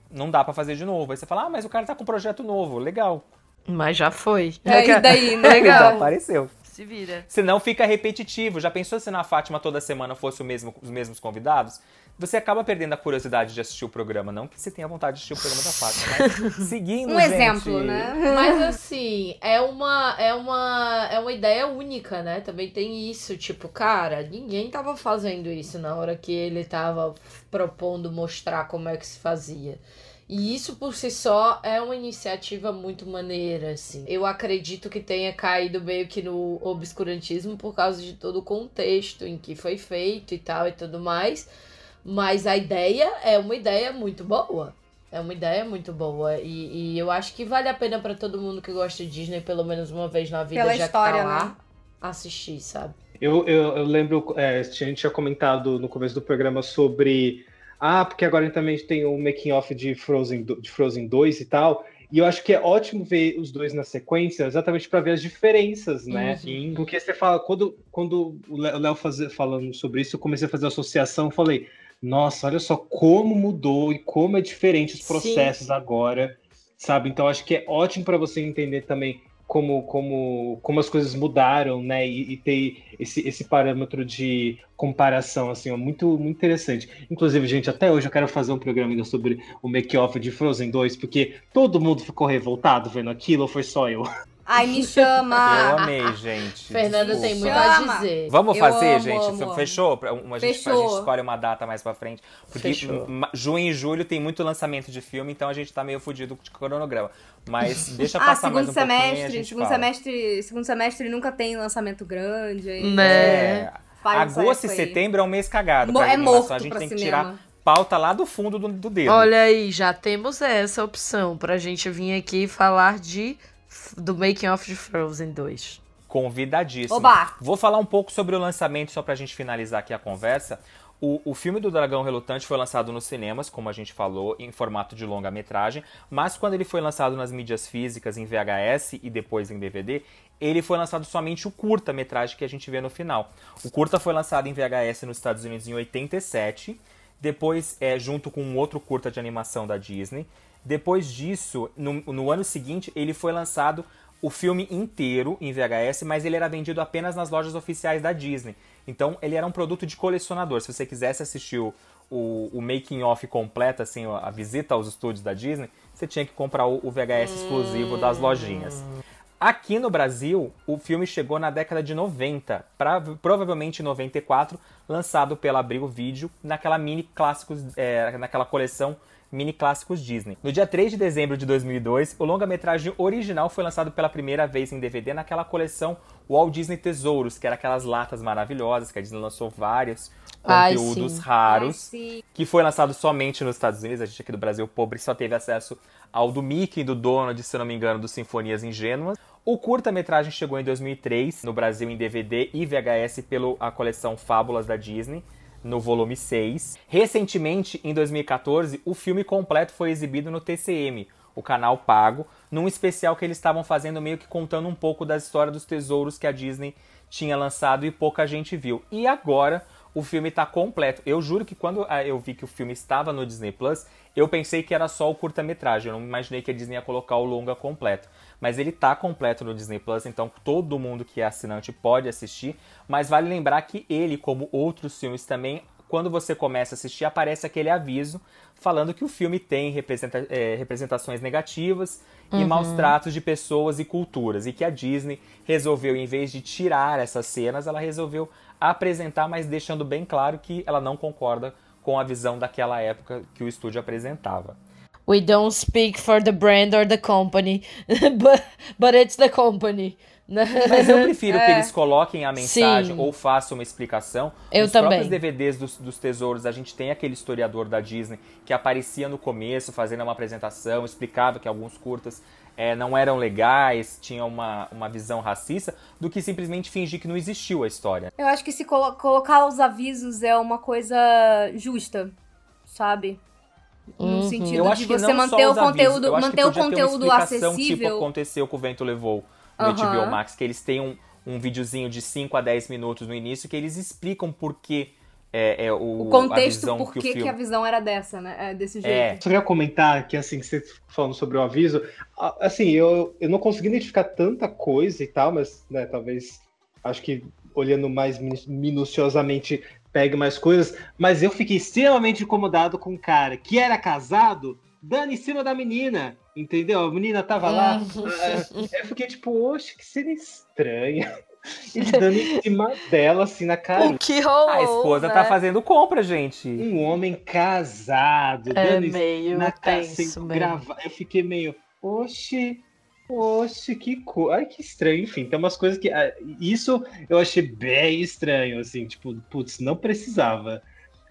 não dá pra fazer de novo. Aí você fala, ah, mas o cara tá com um projeto novo, legal. Mas já foi. É, e daí, né? Já Legal. apareceu. Se vira. Senão fica repetitivo. Já pensou se na Fátima toda semana fosse o mesmo, os mesmos convidados? Você acaba perdendo a curiosidade de assistir o programa. Não que você tenha vontade de assistir o programa da Fátima, mas seguindo, Um gente, exemplo, né? Mas assim, é uma, é uma é uma ideia única, né? Também tem isso, tipo, cara, ninguém tava fazendo isso na hora que ele tava propondo mostrar como é que se fazia. E isso por si só é uma iniciativa muito maneira, assim. Eu acredito que tenha caído meio que no obscurantismo por causa de todo o contexto em que foi feito e tal e tudo mais. Mas a ideia é uma ideia muito boa. É uma ideia muito boa. E, e eu acho que vale a pena pra todo mundo que gosta de Disney, pelo menos uma vez na vida, Pela já história, que tá lá, né? assistir, sabe? Eu, eu, eu lembro, é, a gente tinha comentado no começo do programa sobre. Ah, porque agora também tem o making off de Frozen, de Frozen 2 e tal. E eu acho que é ótimo ver os dois na sequência, exatamente para ver as diferenças, né? Sim. Porque você fala, quando, quando o Léo falando sobre isso, eu comecei a fazer associação, eu falei, nossa, olha só como mudou e como é diferente os Sim. processos agora, sabe? Então acho que é ótimo para você entender também como, como, como as coisas mudaram, né? E, e ter esse, esse parâmetro de comparação, assim, ó, muito, muito interessante. Inclusive, gente, até hoje eu quero fazer um programa ainda sobre o make-off de Frozen 2, porque todo mundo ficou revoltado vendo aquilo, ou foi só eu? Ai, me chama. Eu amei, gente. Fernanda tem muito a dizer. Vamos Eu fazer, amo, gente? amo, amo. Fechou? Uma, a, gente, a Fechou. gente escolhe uma data mais pra frente. Porque Fechou. junho e julho tem muito lançamento de filme, então a gente tá meio fudido de cronograma. Mas deixa Ah, passar mais segundo um a semestre, segundo fala. semestre, segundo semestre nunca tem lançamento grande. aí- Né? É, Para essa agosto e aí. setembro é um mês cagado. Mo- pra é morto A gente pra tem que cinema. tirar pauta lá do fundo do, do dedo. Olha aí, já temos essa opção pra gente vir aqui falar de do making of de Frozen 2. Convidadíssimo. Oba! Vou falar um pouco sobre o lançamento, só pra gente finalizar aqui a conversa. O, o filme do Dragão Relutante foi lançado nos cinemas, como a gente falou, em formato de longa-metragem, mas quando ele foi lançado nas mídias físicas, em VHS e depois em DVD, ele foi lançado somente o curta-metragem que a gente vê no final. O curta foi lançado em VHS nos Estados Unidos em 87, depois é junto com um outro curta de animação da Disney. Depois disso, no, no ano seguinte, ele foi lançado o filme inteiro em VHS, mas ele era vendido apenas nas lojas oficiais da Disney. Então ele era um produto de colecionador. Se você quisesse assistir o, o, o making off completo, assim, a visita aos estúdios da Disney, você tinha que comprar o, o VHS exclusivo das lojinhas. Aqui no Brasil, o filme chegou na década de 90, pra, provavelmente em 94, lançado pela Abril Video, naquela mini clássicos, é, naquela coleção Mini Clássicos Disney. No dia 3 de dezembro de 2002, o longa-metragem original foi lançado pela primeira vez em DVD naquela coleção Walt Disney Tesouros, que era aquelas latas maravilhosas que a Disney lançou vários Ai, conteúdos sim. raros Ai, que foi lançado somente nos Estados Unidos. A gente aqui do Brasil pobre só teve acesso ao do Mickey e do Donald, se não me engano, do Sinfonias Ingênuas. O curta-metragem chegou em 2003 no Brasil em DVD e VHS pela coleção Fábulas da Disney, no volume 6. Recentemente, em 2014, o filme completo foi exibido no TCM, o canal pago, num especial que eles estavam fazendo meio que contando um pouco da história dos tesouros que a Disney tinha lançado e pouca gente viu. E agora o filme tá completo. Eu juro que quando ah, eu vi que o filme estava no Disney Plus, eu pensei que era só o curta-metragem. Eu não imaginei que a Disney ia colocar o longa completo. Mas ele tá completo no Disney Plus, então todo mundo que é assinante pode assistir. Mas vale lembrar que ele, como outros filmes também, quando você começa a assistir, aparece aquele aviso falando que o filme tem representa- eh, representações negativas e maus tratos de pessoas e culturas. E que a Disney resolveu, em vez de tirar essas cenas, ela resolveu apresentar, mas deixando bem claro que ela não concorda com a visão daquela época que o estúdio apresentava. We don't speak for the brand or the company, but, but it's the company. Mas eu prefiro que eles coloquem a mensagem Sim. ou façam uma explicação. Eu Nos também. próprios DVDs dos, dos tesouros, a gente tem aquele historiador da Disney que aparecia no começo, fazendo uma apresentação, explicava que alguns curtas é, não eram legais, tinham uma, uma visão racista, do que simplesmente fingir que não existiu a história. Eu acho que se colo colocar os avisos é uma coisa justa, sabe? No Uhum. sentido Eu acho de que você manter o avisos, conteúdo, acho manter que o conteúdo explicação, Tipo acessível. aconteceu com o Vento Levou no Aham. HBO Max, que eles têm um, um videozinho de 5 a 10 minutos no início que eles explicam por que é, é o, o a contexto visão por que o que, que filme... a visão era dessa, né? É, desse jeito. É. Só queria comentar que, assim, você falando sobre o aviso, a- assim, eu, eu não consegui identificar tanta coisa e tal, mas, né, talvez, acho que olhando mais minu- minuciosamente pegue mais coisas, mas eu fiquei extremamente incomodado com um cara que era casado, dando em cima da menina, entendeu? A menina tava lá, ah, eu fiquei tipo, oxe, que cena estranha. Ele dando em cima dela, assim, na cara. O que rolou, A esposa né? tá fazendo compra, gente. Um homem casado, É dando em meio na cara tenso sem mesmo. gravar. Eu fiquei meio, oxe, oxe, que coisa. Ai, que estranho. Enfim, tem umas coisas que. ah, Isso eu achei bem estranho, assim, tipo, putz, não precisava.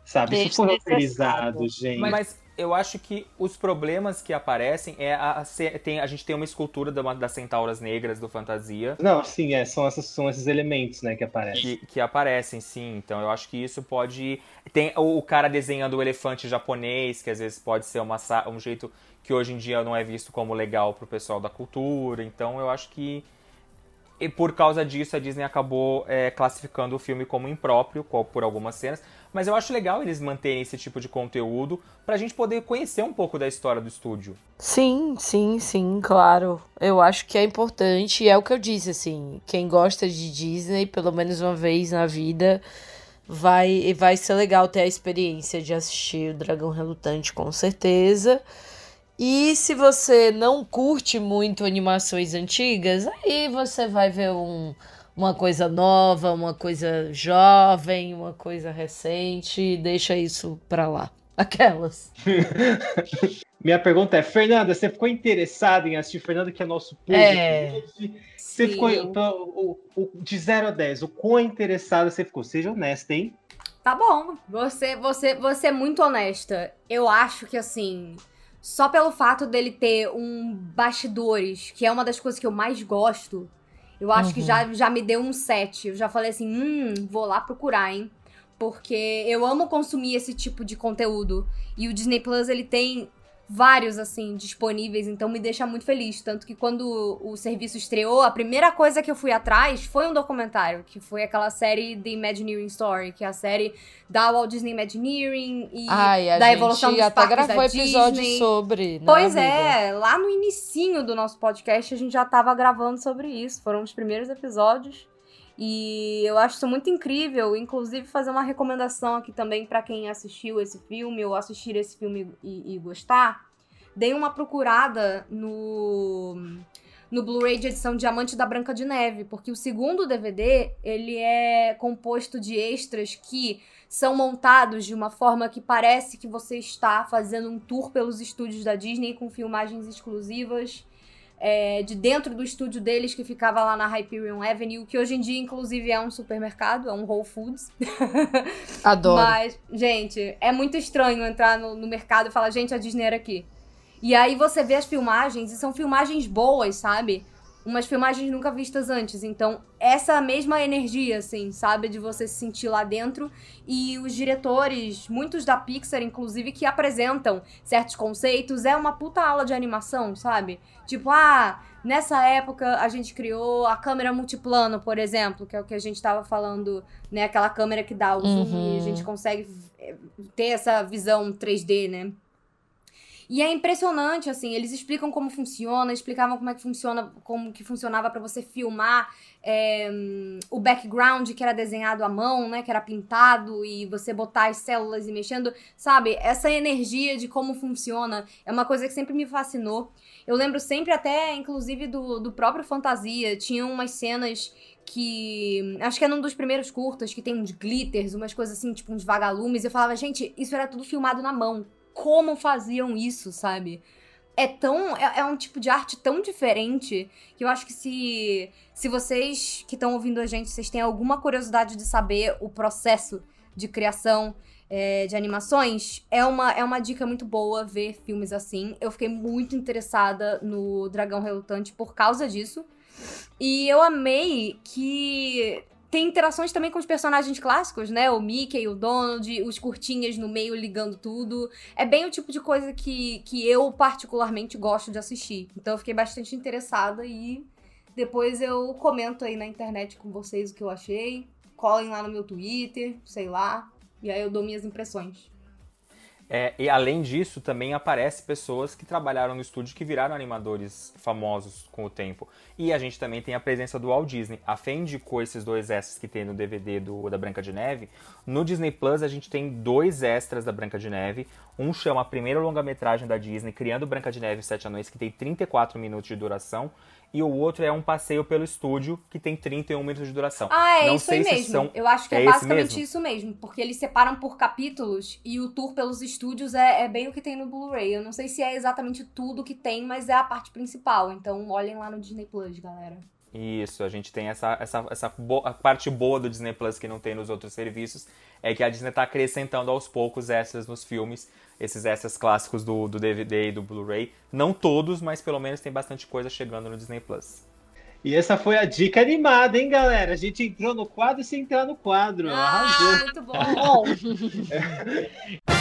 Sabe? Isso foi roteirizado, gente. Mas eu acho que os problemas que aparecem é a, a, tem, a gente tem uma escultura da- das centauras negras do Fantasia. Não, sim, é, são, essas, são esses elementos, né, que aparecem. Que, que aparecem, sim. Então eu acho que isso pode. Tem o, o cara desenhando o elefante japonês, que às vezes pode ser uma, um jeito que hoje em dia não é visto como legal pro pessoal da cultura. Então eu acho que. E por causa disso, a Disney acabou é, classificando o filme como impróprio por algumas cenas. Mas eu acho legal eles manterem esse tipo de conteúdo pra gente poder conhecer um pouco da história do estúdio. Sim, sim, sim, claro. Eu acho que é importante e é o que eu disse, assim, quem gosta de Disney, pelo menos uma vez na vida, vai, vai ser legal ter a experiência de assistir o Dragão Relutante, com certeza. E se você não curte muito animações antigas, aí você vai ver um, uma coisa nova, uma coisa jovem, uma coisa recente, deixa isso pra lá. Aquelas. Minha pergunta é, Fernanda, você ficou interessada em assistir? Fernanda, que é nosso público. É. Você Sim. ficou o- o- o- de 0 a 10, o quão interessada você ficou? Seja honesta, hein? Tá bom. Você, você, você é muito honesta. Eu acho que assim, só pelo fato dele ter um bastidores, que é uma das coisas que eu mais gosto, eu acho que Uhum. já, já me deu um 7. Eu já falei assim, hum, vou lá procurar, hein? Porque eu amo consumir esse tipo de conteúdo. E o Disney Plus, ele tem vários, assim, disponíveis, então me deixa muito feliz. Tanto que quando o serviço estreou, a primeira coisa que eu fui atrás foi um documentário, que foi aquela série The Imagineering Story, que é a série da Walt Disney Imagineering e Ai, a da gente evolução dos até parques gravou da episódio Disney. sobre, né, Pois amiga? é, lá no inicinho do nosso podcast a gente já tava gravando sobre isso. Foram os primeiros episódios. E eu acho isso muito incrível, inclusive fazer uma recomendação aqui também pra quem assistiu esse filme ou assistir esse filme e, e gostar. Deem uma procurada no no Blu-ray de edição Diamante da Branca de Neve, porque o segundo DVD, ele é composto de extras que são montados de uma forma que parece que você está fazendo um tour pelos estúdios da Disney com filmagens exclusivas é, de dentro do estúdio deles que ficava lá na Hyperion Avenue, que hoje em dia, inclusive, é um supermercado, é um Whole Foods. Adoro. Mas, gente, é muito estranho entrar no, no mercado e falar, gente, a Disney era aqui. E aí você vê as filmagens, e são filmagens boas, sabe? Umas filmagens nunca vistas antes. Então, essa mesma energia, assim, sabe? De você se sentir lá dentro. E os diretores, muitos da Pixar, inclusive, que apresentam certos conceitos, é uma puta aula de animação, sabe? Tipo, ah, nessa época a gente criou a câmera multiplano, por exemplo, que é o que a gente tava falando, né? Aquela câmera que dá o zoom Uhum. e a gente consegue eh, ter essa visão 3D, né? E é impressionante, assim, eles explicam como funciona, explicavam como é que funciona, como que funcionava pra você filmar é, o background que era desenhado à mão, né, que era pintado e você botar as células e mexendo, sabe? Essa energia de como funciona é uma coisa que sempre me fascinou. Eu lembro sempre até, inclusive, do, do próprio Fantasia, tinham umas cenas que. Acho que é num dos primeiros curtas, que tem uns glitters, umas coisas assim, tipo uns vagalumes. Eu falava, gente, isso era tudo filmado na mão. Como faziam isso, sabe? É tão. É, é um tipo de arte tão diferente que eu acho que se. Se vocês que estão ouvindo a gente, vocês têm alguma curiosidade de saber o processo de criação é, de animações, é uma, é uma dica muito boa ver filmes assim. Eu fiquei muito interessada no Dragão Relutante por causa disso. E eu amei que tem interações também com os personagens clássicos, né? O Mickey, o Donald, os curtinhas no meio ligando tudo. É bem o tipo de coisa que, que eu particularmente gosto de assistir. Então eu fiquei bastante interessada e depois eu comento aí na internet com vocês o que eu achei. Colhem lá no meu Twitter, sei lá. E aí eu dou minhas impressões. É, e além disso, também aparece pessoas que trabalharam no estúdio que viraram animadores famosos com o tempo. E a gente também tem a presença do Walt Disney. A Fê indicou esses dois extras que tem no DVD do, da Branca de Neve. No Disney Plus a gente tem dois extras da Branca de Neve. Um chama a primeira longa-metragem da Disney, Criando Branca de Neve e Sete Anões, que tem 34 minutos de duração e o outro é um passeio pelo estúdio que tem 31 minutos de duração. Ah, é Não isso sei aí mesmo. são- Eu acho que é, é basicamente mesmo? isso mesmo. Porque eles separam por capítulos e o tour pelos estúdios é, é bem o que tem no Blu-ray. Eu não sei se é exatamente tudo que tem, mas é a parte principal. Então olhem lá no Disney Plus, galera. Isso, a gente tem essa, essa, essa bo- a parte boa do Disney Plus que não tem nos outros serviços, é que a Disney está acrescentando aos poucos extras nos filmes, esses extras clássicos do, do DVD e do Blu-ray. Não todos, mas pelo menos tem bastante coisa chegando no Disney Plus. E essa foi a dica animada, hein, galera? A gente entrou no quadro sem entrar no quadro. Arrasou. Ah, muito bom.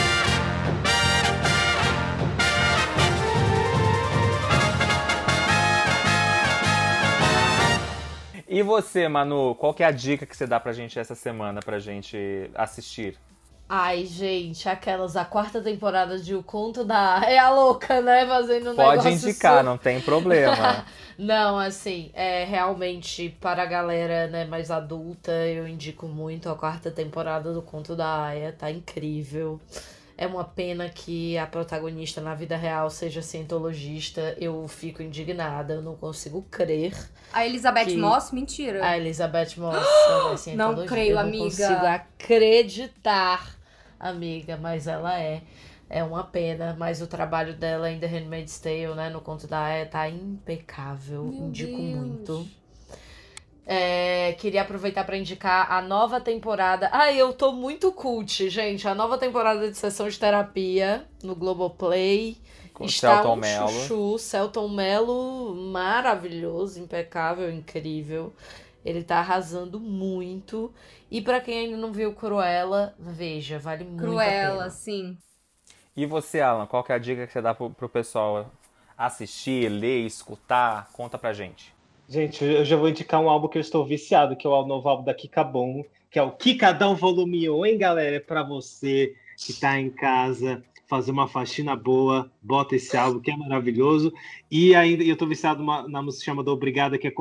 E você, Manu, qual que é a dica que você dá pra gente essa semana pra gente assistir? Ai, gente, aquelas, a quarta temporada de O Conto da... É a louca, né? Fazendo um Pode indicar, super- não tem problema. Não, assim, é realmente para a galera né, mais adulta, eu indico muito a quarta temporada do Conto da Aya, tá incrível. É uma pena que a protagonista na vida real seja cientologista. Eu fico indignada, eu não consigo crer. A Elizabeth Moss, mentira. A Elizabeth Moss é cientologista. creio, eu não amiga. consigo acreditar, amiga, mas ela é. É uma pena, mas o trabalho dela em The Handmaid's Tale, né, no conto da Aya, tá impecável. Meu Indico Deus. muito. É, queria aproveitar pra indicar a nova temporada. Ai, eu tô muito cult, gente. A nova temporada de sessão de terapia no Globoplay. Com Está Celton um Mello. chuchu, Celton Mello maravilhoso, impecável, incrível. Ele tá arrasando muito. E pra quem ainda não viu Cruella, veja, vale muito a Cruella, pena. sim. E você, Alan, qual que é a dica que você dá pro, pro pessoal assistir, ler, escutar? Conta pra gente. Gente, eu já vou indicar um álbum que eu estou viciado, que é o novo álbum da Kika Bom, que é o Kikadão Volume 1, hein, galera? É pra você que tá em casa, fazer uma faxina boa, bota esse álbum que é maravilhoso. E ainda eu tô viciado na música chamada Obrigada, que é,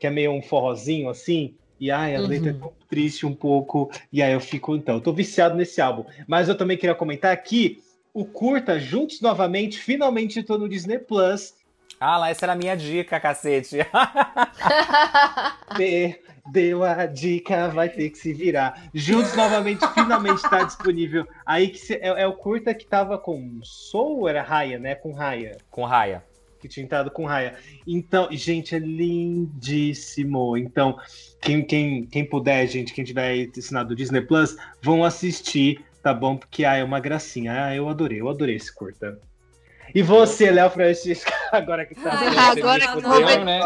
que é meio um forrozinho assim. E ai, a letra é tão triste um pouco. E aí eu fico, então, eu tô viciado nesse álbum. Mas eu também queria comentar que o Curta Juntos Novamente finalmente entrou no Disney Plus. Alan, essa era a minha dica, cacete. Deu a dica, vai ter que se virar. Juntos novamente, finalmente está disponível. Aí que cê- é, é o curta que tava com Soul ou era Raya, né? Com Raya. Com Raya. Que tinha entrado com Raya. Então, gente, é lindíssimo. Então, quem, quem, quem puder, gente, quem tiver assinado o Disney Plus, vão assistir, tá bom? Porque ah, é uma gracinha. Ah, eu adorei, eu adorei esse curta. E você, Léo Francisco, agora que tá. Você agora que fudeu, eu vou né?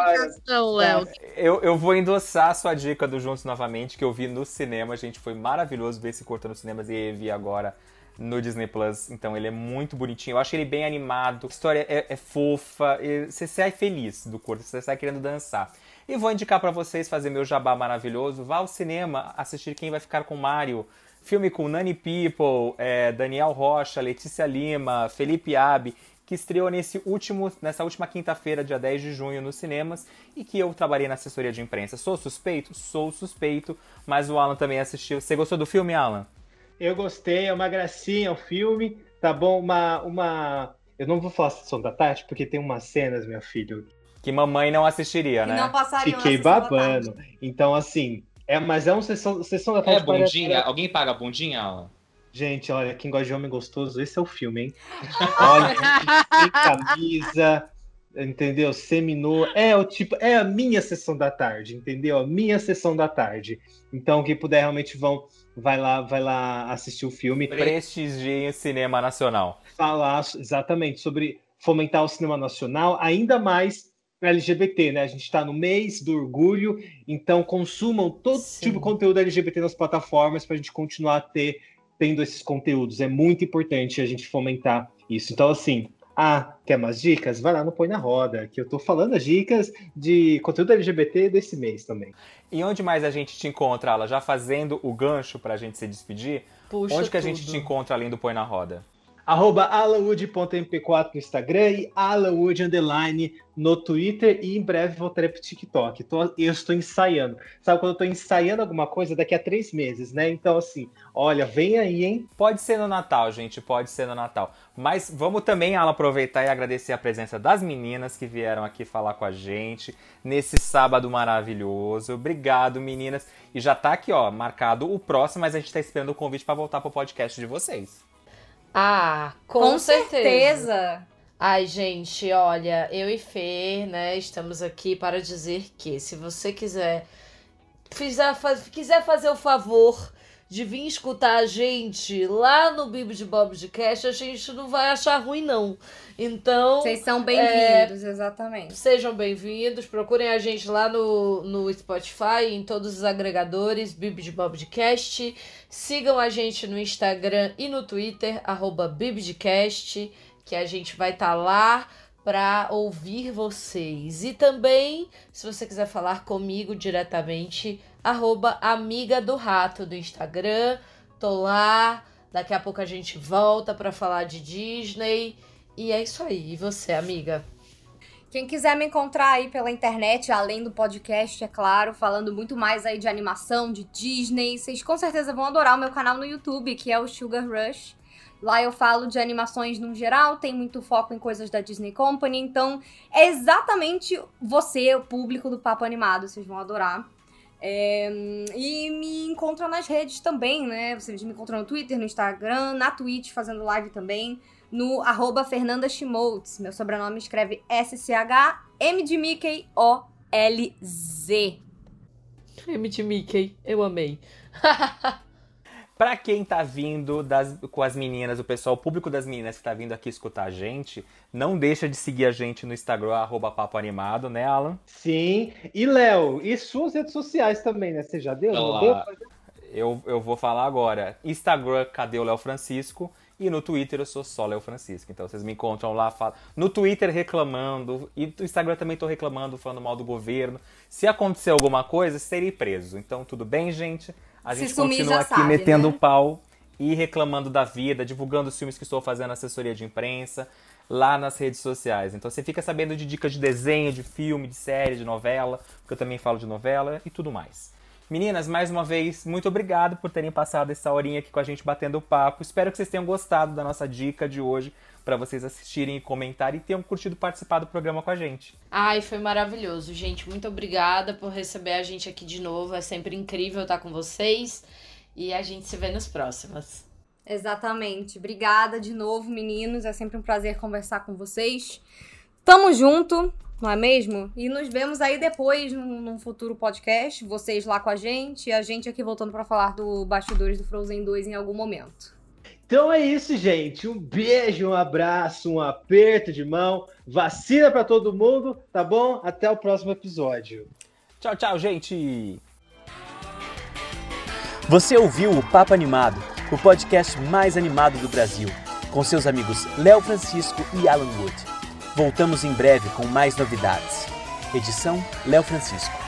Não, Léo. Eu, eu vou endossar a sua dica do Juntos novamente, que eu vi no cinema, gente. Foi maravilhoso ver esse curta no cinema e vi agora no Disney Plus. Então ele é muito bonitinho. Eu acho ele bem animado. A história é, é fofa. e Você sai feliz do curta, você sai querendo dançar. E vou indicar pra vocês fazer meu jabá maravilhoso. Vá ao cinema assistir Quem Vai Ficar com Mario. Filme com Nani People, é, Daniel Rocha, Letícia Lima, Felipe Abi, que estreou nesse último, nessa última quinta-feira, dia 10 de junho, nos cinemas, e que eu trabalhei na assessoria de imprensa. Sou suspeito? Sou suspeito, mas o Alan também assistiu. Você gostou do filme, Alan? Eu gostei, é uma gracinha o filme, tá bom? Uma, uma. Eu não vou falar sessão da tarde, porque tem umas cenas, meu filho, Que mamãe não assistiria, Que né? não passariam fiquei babando. Então, assim, é, mas é uma sessão, sessão da É tarde. parece- bundinha? Alguém paga bundinha, Alan? Gente, olha, quem gosta de homem gostoso, esse é o filme, hein? Olha, sem camisa, entendeu? Seminua. É o tipo, é a minha sessão da tarde, entendeu? A minha sessão da tarde. Então, quem puder realmente vão vai lá, vai lá assistir o filme. Prestigiem o cinema nacional. Falar exatamente sobre fomentar o cinema nacional, ainda mais LGBT, né? A gente está no mês do orgulho, então consumam todo Sim. tipo de conteúdo LGBT nas plataformas para a gente continuar a ter, tendo esses conteúdos. É muito importante a gente fomentar isso. Então, assim, ah, quer mais dicas? Vai lá no Põe na Roda, que eu tô falando as dicas de conteúdo LGBT desse mês também. E onde mais a gente te encontra, Ala? Já fazendo o gancho pra gente se despedir? Puxa onde que a gente tudo. te encontra além do Põe na Roda? Arroba alawood.mp4 no Instagram e alawood underline no Twitter e em breve voltarei pro TikTok. Tô- eu estou ensaiando. Sabe quando eu tô ensaiando alguma coisa daqui a três meses, né? Então, assim, olha, vem aí, hein? Pode ser no Natal, gente, pode ser no Natal. Mas vamos também, Ala, aproveitar e agradecer a presença das meninas que vieram aqui falar com a gente nesse sábado maravilhoso. Obrigado, meninas. E já tá aqui, ó, marcado o próximo, mas a gente tá esperando o convite pra voltar pro podcast de vocês. Ah, com, Com certeza. certeza. Ai, gente, olha, eu e Fer, né, estamos aqui para dizer que se você quiser fizer, faz- quiser fazer o favor de vir escutar a gente lá no Bibo de Bob de Cash, a gente não vai achar ruim, não. Então, Vocês são bem-vindos, exatamente. Sejam bem-vindos, procurem a gente lá no, no Spotify, em todos os agregadores, Bibi de Bobcast. Sigam a gente no Instagram e no Twitter, arroba Bibdcast, que a gente vai estar lá para ouvir vocês. E também, se você quiser falar comigo diretamente, arroba Amiga do Rato do Instagram. Tô lá, daqui a pouco a gente volta para falar de Disney. E é isso aí. E você, amiga? Quem quiser me encontrar aí pela internet, além do podcast, é claro, falando muito mais aí de animação, de Disney, vocês com certeza vão adorar o meu canal no YouTube, que é o Sugar Rush. Lá eu falo de animações no geral, tem muito foco em coisas da Disney Company, então é exatamente você, o público do Papo Animado, vocês vão adorar. É, e me encontram nas redes também, né? Vocês me encontram no Twitter, no Instagram, na Twitch, fazendo live também no arroba Fernanda Schmoltz. Meu sobrenome escreve S-C-H-M de Mickey O-L-Z. M de Mickey, eu amei. Pra quem tá vindo das- com as meninas, o pessoal, o público das meninas que tá vindo aqui escutar a gente, não deixa de seguir a gente no Instagram, arroba Papo Animado, né, Alan? Sim. E, Léo, e suas redes sociais também, né? Você já deu? Não Olá. deu? Eu, eu vou falar agora. Instagram, cadê o Léo Francisco? E no Twitter eu sou só Léo Francisco. Então vocês me encontram lá, fala... no Twitter reclamando, e no Instagram também tô reclamando, falando mal do governo. Se acontecer alguma coisa, serei preso. Então tudo bem, gente? A gente sumir, continua aqui sabe, metendo né? o pau e reclamando da vida, divulgando os filmes que estou fazendo assessoria de imprensa lá nas redes sociais. Então você fica sabendo de dicas de desenho, de filme, de série, de novela, porque eu também falo de novela e tudo mais. Meninas, mais uma vez, muito obrigado por terem passado essa horinha aqui com a gente batendo papo. Espero que vocês tenham gostado da nossa dica de hoje para vocês assistirem e comentarem e tenham curtido participar do programa com a gente. Ai, foi maravilhoso, gente. Muito obrigada por receber a gente aqui de novo. É sempre incrível estar com vocês. E a gente se vê nos próximos. Exatamente. Obrigada de novo, meninos. É sempre um prazer conversar com vocês. Tamo junto, não é mesmo? E nos vemos aí depois num, num futuro podcast. Vocês lá com a gente e a gente aqui voltando pra falar do Bastidores do Frozen 2 em algum momento. Então é isso, gente. Um beijo, um abraço, um aperto de mão. Vacina pra todo mundo, tá bom? Até o próximo episódio. Tchau, tchau, gente! Você ouviu o Papo Animado, o podcast mais animado do Brasil, com seus amigos Léo Francisco e Alan Wood. Voltamos em breve com mais novidades. Edição Léo Francisco.